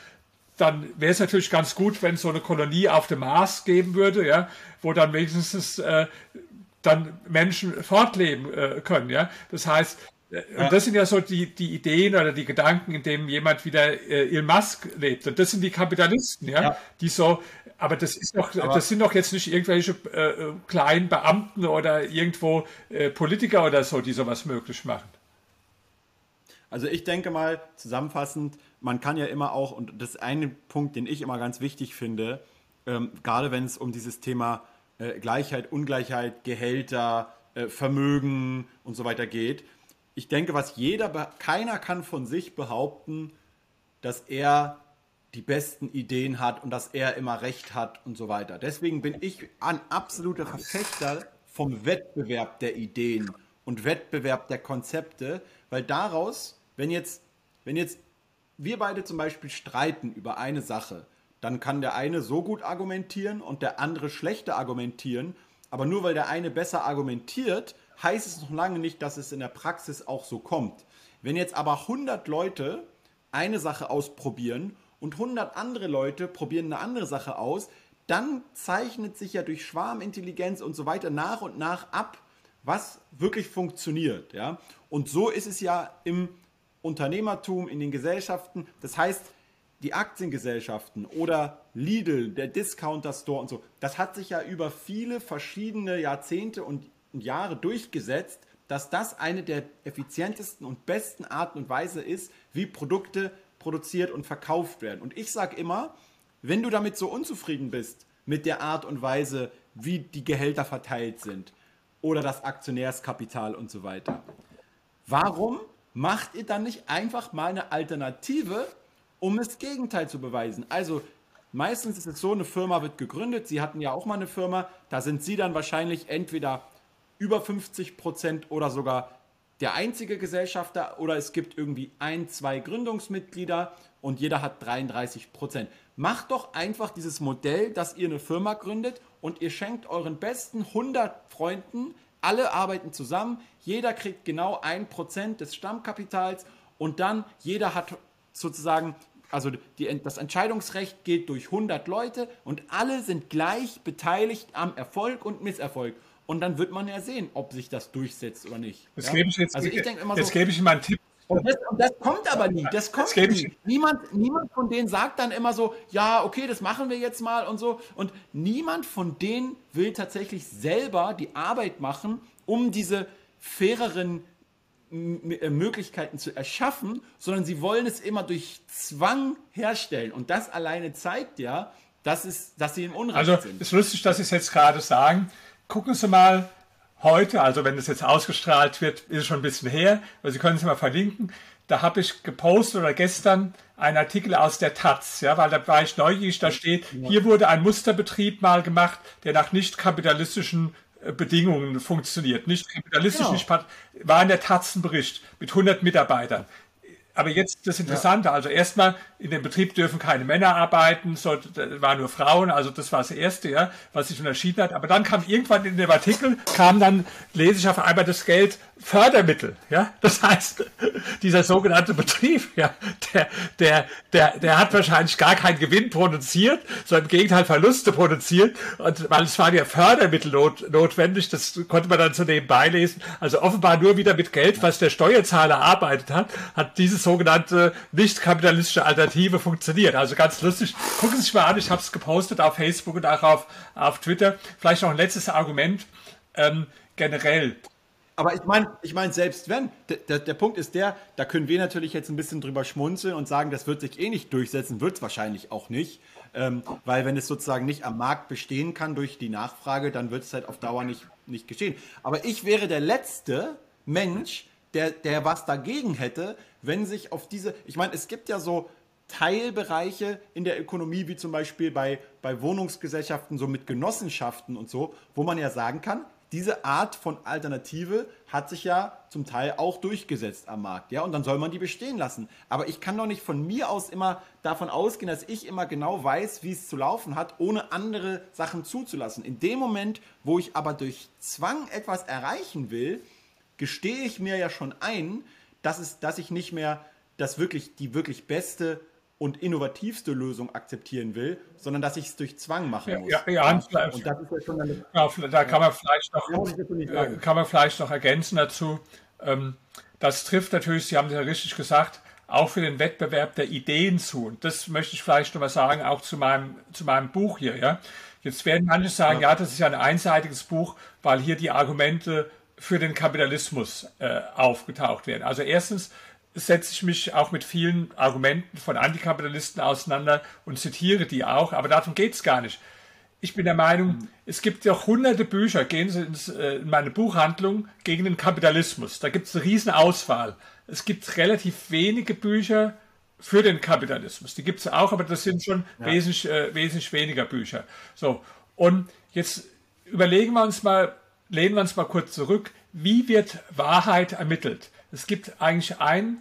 dann wäre es natürlich ganz gut, wenn es so eine Kolonie auf dem Mars geben würde, ja, wo dann wenigstens äh, dann Menschen fortleben äh, können, ja. Das heißt, ja. Und das sind ja so die, die Ideen oder die Gedanken, in denen jemand wieder äh, Elon Musk lebt. Und das sind die Kapitalisten, ja, ja. die so, aber das ist doch, aber das sind doch jetzt nicht irgendwelche äh, kleinen Beamten oder irgendwo äh, Politiker oder so, die sowas möglich machen. Also ich denke mal, zusammenfassend, man kann ja immer auch, und das ist ein Punkt, den ich immer ganz wichtig finde, ähm, gerade wenn es um dieses Thema äh, Gleichheit, Ungleichheit, Gehälter, äh, Vermögen und so weiter geht. Ich denke, was jeder, keiner kann von sich behaupten, dass er die besten Ideen hat und dass er immer recht hat und so weiter. Deswegen bin ich ein absoluter Verfechter vom Wettbewerb der Ideen und Wettbewerb der Konzepte, weil daraus, wenn jetzt, wenn jetzt wir beide zum Beispiel streiten über eine Sache, dann kann der eine so gut argumentieren und der andere schlechter argumentieren. Aber nur weil der eine besser argumentiert, heißt es noch lange nicht, dass es in der Praxis auch so kommt. Wenn jetzt aber 100 Leute eine Sache ausprobieren und 100 andere Leute probieren eine andere Sache aus, dann zeichnet sich ja durch Schwarmintelligenz und so weiter nach und nach ab, was wirklich funktioniert. Ja? Und so ist es ja im Unternehmertum, in den Gesellschaften. Das heißt, die Aktiengesellschaften oder Lidl, der Discounter Store und so, das hat sich ja über viele verschiedene Jahrzehnte und Jahre durchgesetzt, dass das eine der effizientesten und besten Arten und Weise ist, wie Produkte produziert und verkauft werden. Und ich sage immer, wenn du damit so unzufrieden bist mit der Art und Weise, wie die Gehälter verteilt sind oder das Aktionärskapital und so weiter, warum macht ihr dann nicht einfach mal eine Alternative, um das Gegenteil zu beweisen? Also meistens ist es so, eine Firma wird gegründet, Sie hatten ja auch mal eine Firma, da sind Sie dann wahrscheinlich entweder über 50 Prozent oder sogar der einzige Gesellschafter oder es gibt irgendwie ein, zwei Gründungsmitglieder und jeder hat 33 Prozent. Macht doch einfach dieses Modell, dass ihr eine Firma gründet und ihr schenkt euren besten 100 Freunden, alle arbeiten zusammen, jeder kriegt genau ein Prozent des Stammkapitals und dann jeder hat sozusagen, also die, das Entscheidungsrecht geht durch 100 Leute und alle sind gleich beteiligt am Erfolg und Misserfolg. Und dann wird man ja sehen, ob sich das durchsetzt oder nicht. Das ja? gebe ich jetzt, also ich denke immer jetzt so, gebe ich Ihnen einen Tipp. Und das, und das, kommt aber nie. Das kommt das nie. Niemand, niemand von denen sagt dann immer so, ja, okay, das machen wir jetzt mal und so. Und niemand von denen will tatsächlich selber die Arbeit machen, um diese faireren Möglichkeiten zu erschaffen, sondern sie wollen es immer durch Zwang herstellen. Und das alleine zeigt ja, dass, es, dass sie im Unrecht also, sind. Also es ist lustig, dass Sie es jetzt gerade sagen gucken Sie mal heute, also wenn das jetzt ausgestrahlt wird, ist es schon ein bisschen her, aber Sie können es mal verlinken. Da habe ich gepostet oder gestern einen Artikel aus der Taz, ja, weil da war ich neugierig, da steht, hier wurde ein Musterbetrieb mal gemacht, der nach nicht kapitalistischen äh, Bedingungen funktioniert. Nicht kapitalistisch, genau. nicht war in der Taz ein Bericht mit 100 Mitarbeitern. Aber jetzt das Interessante, ja. also erstmal, in dem Betrieb dürfen keine Männer arbeiten, so, waren nur Frauen, also das war das Erste, ja, was sich unterschieden hat. Aber dann kam irgendwann in dem Artikel, kam dann, lese ich auf einmal das Geld Fördermittel, ja. Das heißt, dieser sogenannte Betrieb, ja, der, der, der, der hat wahrscheinlich gar keinen Gewinn produziert, sondern im Gegenteil Verluste produziert. Und weil es waren ja Fördermittel not, notwendig, das konnte man dann so nebenbei lesen. Also offenbar nur wieder mit Geld, was der Steuerzahler erarbeitet hat, hat dieses sogenannte nicht kapitalistische Alternative funktioniert. Also ganz lustig. Gucken Sie sich mal an, ich habe es gepostet auf Facebook und auch auf, auf Twitter. Vielleicht noch ein letztes Argument. Ähm, generell, aber ich meine, ich mein, selbst wenn, der, der Punkt ist der, da können wir natürlich jetzt ein bisschen drüber schmunzeln und sagen, das wird sich eh nicht durchsetzen, wird es wahrscheinlich auch nicht. Ähm, weil wenn es sozusagen nicht am Markt bestehen kann durch die Nachfrage, dann wird es halt auf Dauer nicht, nicht geschehen. Aber ich wäre der letzte Mensch, der, der was dagegen hätte, wenn sich auf diese, ich meine, es gibt ja so Teilbereiche in der Ökonomie, wie zum Beispiel bei, bei Wohnungsgesellschaften, so mit Genossenschaften und so, wo man ja sagen kann, diese Art von Alternative hat sich ja zum Teil auch durchgesetzt am Markt, ja, und dann soll man die bestehen lassen. Aber ich kann doch nicht von mir aus immer davon ausgehen, dass ich immer genau weiß, wie es zu laufen hat, ohne andere Sachen zuzulassen. In dem Moment, wo ich aber durch Zwang etwas erreichen will, gestehe ich mir ja schon ein, dass, es, dass ich nicht mehr das wirklich, die wirklich beste und innovativste Lösung akzeptieren will, sondern dass ich es durch Zwang machen muss. Ja, ja, und das ist ja schon eine, ja, da kann man vielleicht noch, äh, kann man vielleicht noch ergänzen dazu. Ähm, das trifft natürlich, Sie haben es ja richtig gesagt, auch für den Wettbewerb der Ideen zu. Und das möchte ich vielleicht noch mal sagen, auch zu meinem, zu meinem Buch hier. Ja? Jetzt werden manche sagen, ja. ja, das ist ja ein einseitiges Buch, weil hier die Argumente für den Kapitalismus äh, aufgetaucht werden. Also erstens setze ich mich auch mit vielen Argumenten von Antikapitalisten auseinander und zitiere die auch, aber darum geht es gar nicht. Ich bin der Meinung, es gibt ja hunderte Bücher, gehen Sie ins, äh, in meine Buchhandlung gegen den Kapitalismus. Da gibt es eine riesen Auswahl. Es gibt relativ wenige Bücher für den Kapitalismus. Die gibt es auch, aber das sind schon ja. wesentlich, äh, wesentlich weniger Bücher. So, und jetzt überlegen wir uns mal, lehnen wir uns mal kurz zurück, wie wird Wahrheit ermittelt? Es gibt eigentlich ein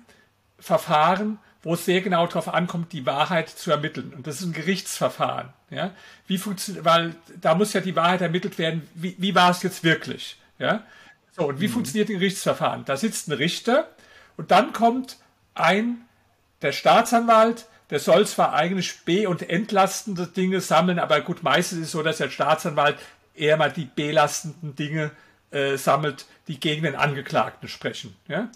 Verfahren, wo es sehr genau darauf ankommt, die Wahrheit zu ermitteln. Und das ist ein Gerichtsverfahren. Ja? Wie funktioniert, weil da muss ja die Wahrheit ermittelt werden, wie, wie war es jetzt wirklich? Ja? So, und wie mhm. funktioniert ein Gerichtsverfahren? Da sitzt ein Richter und dann kommt ein, der Staatsanwalt, der soll zwar eigentlich be- und entlastende Dinge sammeln, aber gut, meistens ist es so, dass der Staatsanwalt eher mal die belastenden Dinge äh, sammelt, die gegen den Angeklagten sprechen. Ja?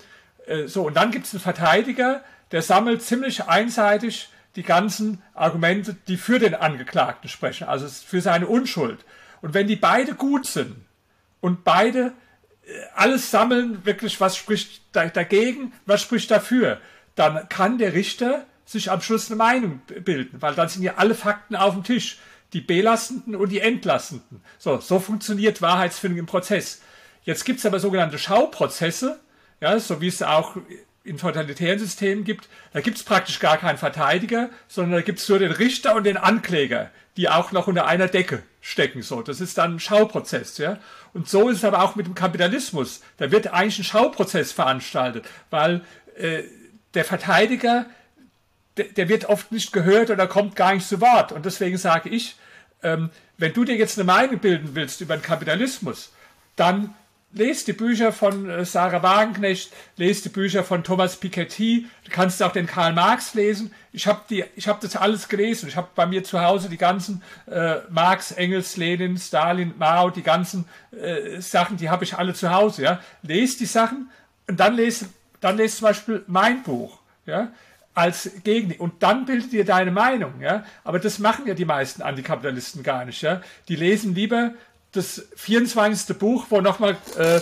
Äh, so, und dann gibt es einen Verteidiger, der sammelt ziemlich einseitig die ganzen Argumente, die für den Angeklagten sprechen, also für seine Unschuld. Und wenn die beide gut sind und beide äh, alles sammeln, wirklich, was spricht dagegen, was spricht dafür, dann kann der Richter sich am Schluss eine Meinung bilden, weil dann sind ja alle Fakten auf dem Tisch, die belastenden und die entlastenden. So, so funktioniert Wahrheitsfindung im Prozess. Jetzt gibt es aber sogenannte Schauprozesse, ja, so wie es auch in totalitären Systemen gibt, da gibt es praktisch gar keinen Verteidiger, sondern da gibt es nur den Richter und den Ankläger, die auch noch unter einer Decke stecken. So, das ist dann ein Schauprozess, ja. Und so ist es aber auch mit dem Kapitalismus. Da wird eigentlich ein Schauprozess veranstaltet, weil äh, der Verteidiger, der, der, wird oft nicht gehört oder kommt gar nicht zu Wort. Und deswegen sage ich, ähm, wenn du dir jetzt eine Meinung bilden willst über den Kapitalismus, dann lest die Bücher von äh, Sarah Wagenknecht, lest die Bücher von Thomas Piketty, du kannst auch den Karl Marx lesen. Ich habe habe das alles gelesen. Ich habe bei mir zu Hause die ganzen äh, Marx, Engels, Lenin, Stalin, Mao, die ganzen äh, Sachen, die habe ich alle zu Hause. Ja, lest die Sachen und dann lest, dann lest zum Beispiel mein Buch. Ja, als Gegner. Und dann bildet dir deine Meinung, ja. Aber das machen ja die meisten Antikapitalisten gar nicht, ja. Die lesen lieber das 24. Buch, wo nochmal äh,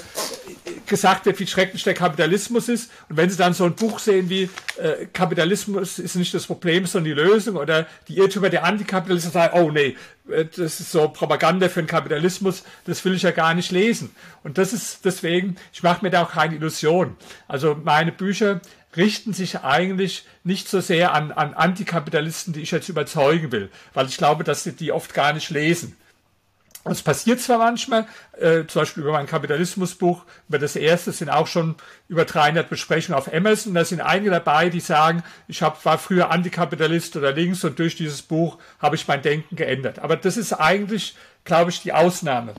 gesagt wird, wie schrecklich der Kapitalismus ist. Und wenn Sie dann so ein Buch sehen wie äh, Kapitalismus ist nicht das Problem, sondern die Lösung oder die Irrtümer der Antikapitalisten, sagen, oh nee, äh, das ist so Propaganda für den Kapitalismus, das will ich ja gar nicht lesen. Und das ist deswegen, ich mache mir da auch keine Illusion. Also meine Bücher richten sich eigentlich nicht so sehr an, an Antikapitalisten, die ich jetzt überzeugen will, weil ich glaube, dass sie die oft gar nicht lesen. Und es passiert zwar manchmal, äh, zum Beispiel über mein Kapitalismusbuch, über das erste sind auch schon über 300 Besprechungen auf Amazon. Da sind einige dabei, die sagen, ich hab, war früher Antikapitalist oder links und durch dieses Buch habe ich mein Denken geändert. Aber das ist eigentlich, glaube ich, die Ausnahme.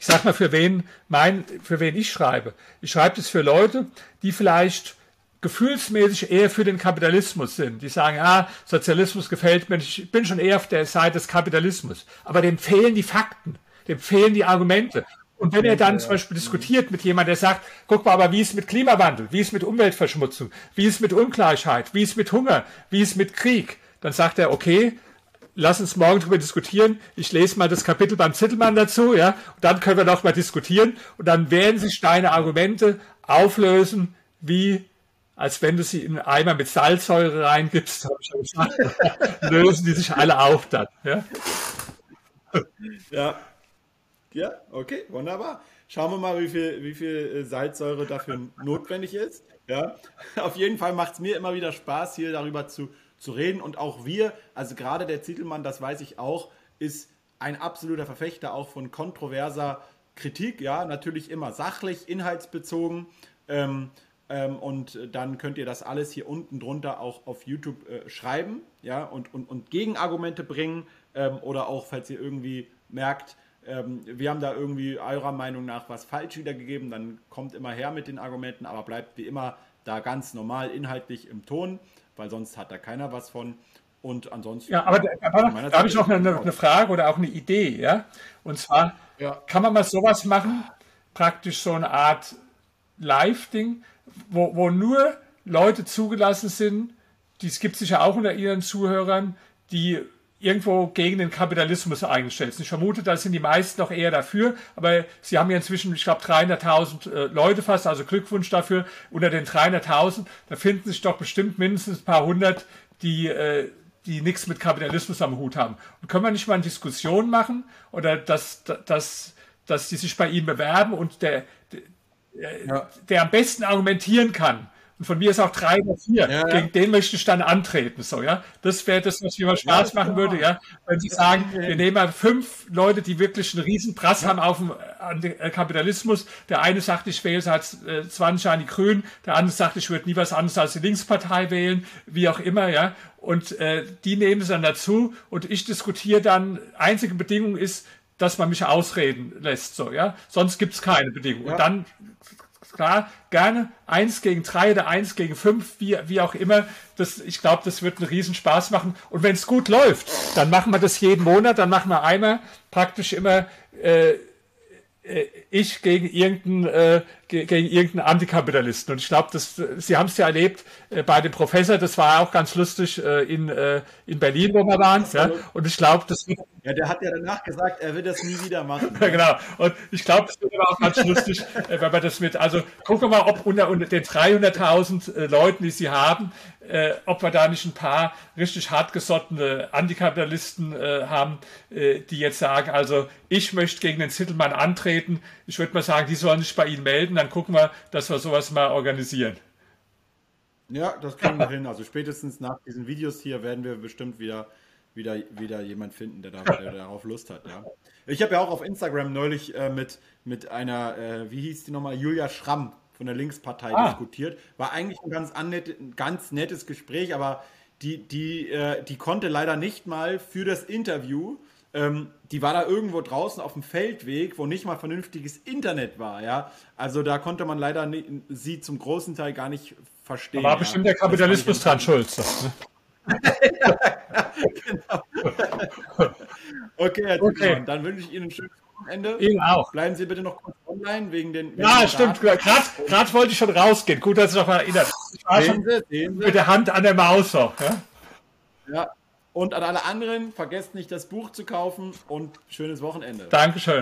Ich sag mal, für wen mein, für wen ich schreibe. Ich schreibe das für Leute, die vielleicht gefühlsmäßig eher für den Kapitalismus sind. Die sagen, ah, Sozialismus gefällt mir, ich bin schon eher auf der Seite des Kapitalismus. Aber dem fehlen die Fakten, dem fehlen die Argumente. Und wenn er dann zum Beispiel diskutiert mit jemandem, der sagt, guck mal, aber wie ist mit Klimawandel, wie ist mit Umweltverschmutzung, wie ist mit Ungleichheit, wie ist mit Hunger, wie ist mit Krieg, dann sagt er, okay, lass uns morgen darüber diskutieren. Ich lese mal das Kapitel beim Zittelmann dazu, ja, und dann können wir noch mal diskutieren. Und dann werden sich deine Argumente auflösen, wie als wenn du sie in einen Eimer mit Salzsäure reingibst, habe ich ja gesagt, [laughs] lösen die sich alle auf dann. Ja? ja. Ja, okay, wunderbar. Schauen wir mal, wie viel, wie viel äh, Salzsäure dafür notwendig ist. Ja. [laughs] Auf jeden Fall macht es mir immer wieder Spaß, hier darüber zu, zu reden. Und auch wir, also gerade der Zittelmann, das weiß ich auch, ist ein absoluter Verfechter auch von kontroverser Kritik, ja, natürlich immer sachlich, inhaltsbezogen. Ähm, ähm, und dann könnt ihr das alles hier unten drunter auch auf YouTube äh, schreiben, ja, und, und, und Gegenargumente bringen. Ähm, oder auch, falls ihr irgendwie merkt, ähm, wir haben da irgendwie eurer Meinung nach was falsch wiedergegeben, dann kommt immer her mit den Argumenten, aber bleibt wie immer da ganz normal inhaltlich im Ton, weil sonst hat da keiner was von. Und ansonsten. Ja, aber, aber da habe ich noch eine, eine, Frage oder auch eine Idee, ja. Und zwar ja. kann man mal sowas machen, praktisch so eine Art Live-Ding, wo, wo nur Leute zugelassen sind, die es gibt sicher auch unter ihren Zuhörern, die irgendwo gegen den Kapitalismus eingestellt sind. Ich vermute, da sind die meisten noch eher dafür, aber sie haben ja inzwischen, ich glaube, 300.000 äh, Leute fast, also Glückwunsch dafür. Unter den 300.000, da finden sich doch bestimmt mindestens ein paar hundert, die, äh, die nichts mit Kapitalismus am Hut haben. Und können wir nicht mal eine Diskussion machen oder dass, dass, dass die sich bei ihm bewerben und der, ja. der am besten argumentieren kann, und von mir ist auch drei oder vier. Ja, Gegen den möchte ich dann antreten. So, ja. Das wäre das, was mir mal Spaß machen würde, ja. Wenn Sie sagen, wir nehmen mal fünf Leute, die wirklich einen riesen Prass haben auf den äh, Kapitalismus. Der eine sagt, ich wähle seit 20 Jahren die Grünen. Der andere sagt, ich würde nie was anderes als die Linkspartei wählen. Wie auch immer, ja. Und äh, die nehmen es dann dazu und ich diskutiere dann, einzige Bedingung ist, dass man mich ausreden lässt, so, ja. Sonst gibt's keine Bedingung. Und dann klar, gerne eins gegen drei oder eins gegen fünf, wie, wie auch immer. Das, ich glaube, das wird einen riesen Spaß machen. Und wenn es gut läuft, dann machen wir das jeden Monat, dann machen wir einmal praktisch immer äh, äh ich gegen irgendeinen, äh, gegen irgendeinen Antikapitalisten. Und ich glaube, Sie haben es ja erlebt äh, bei dem Professor, das war auch ganz lustig äh, in, äh, in Berlin, wo wir waren. Ja? Und ich glaube, das wird ja, der hat ja danach gesagt, er wird das nie wieder machen. [laughs] Ja, genau. Und ich glaube, das wird aber auch ganz lustig, äh, wenn man das mit, also gucken wir mal, ob unter, unter den 300.000 äh, Leuten, die sie haben, äh, ob wir da nicht ein paar richtig hartgesottene Antikapitalisten äh, haben, äh, die jetzt sagen, also ich möchte gegen den Zittelmann antreten. Ich würde mal sagen, die sollen sich bei Ihnen melden, dann gucken wir, dass wir sowas mal organisieren. Ja, das kriegen wir hin. Also spätestens nach diesen Videos hier werden wir bestimmt wieder wieder, wieder jemand finden, der, da, der darauf Lust hat. Ja. Ich habe ja auch auf Instagram neulich äh, mit, mit einer, äh, wie hieß die nochmal, Julia Schramm von der Linkspartei ah. diskutiert. War eigentlich ein ganz, annett, ein ganz nettes Gespräch, aber die, die, äh, die konnte leider nicht mal für das Interview, ähm, die war da irgendwo draußen auf dem Feldweg, wo nicht mal vernünftiges Internet war, ja. Also da konnte man leider nie, sie zum großen Teil gar nicht verstehen. Da war ja. bestimmt der Kapitalismus dran schuld. Ne? Genau. [laughs] Okay, Herr okay. dann wünsche ich Ihnen ein schönes Wochenende. Ihnen auch. Bleiben Sie bitte noch kurz online wegen den. Wegen ja, stimmt. Gerade wollte ich schon rausgehen. Gut, dass Sie noch mal erinnert. Ich war sehen schon Sie, mit der Hand an der Maus noch. Ja? ja. Und an alle anderen, vergesst nicht, das Buch zu kaufen und schönes Wochenende. Dankeschön.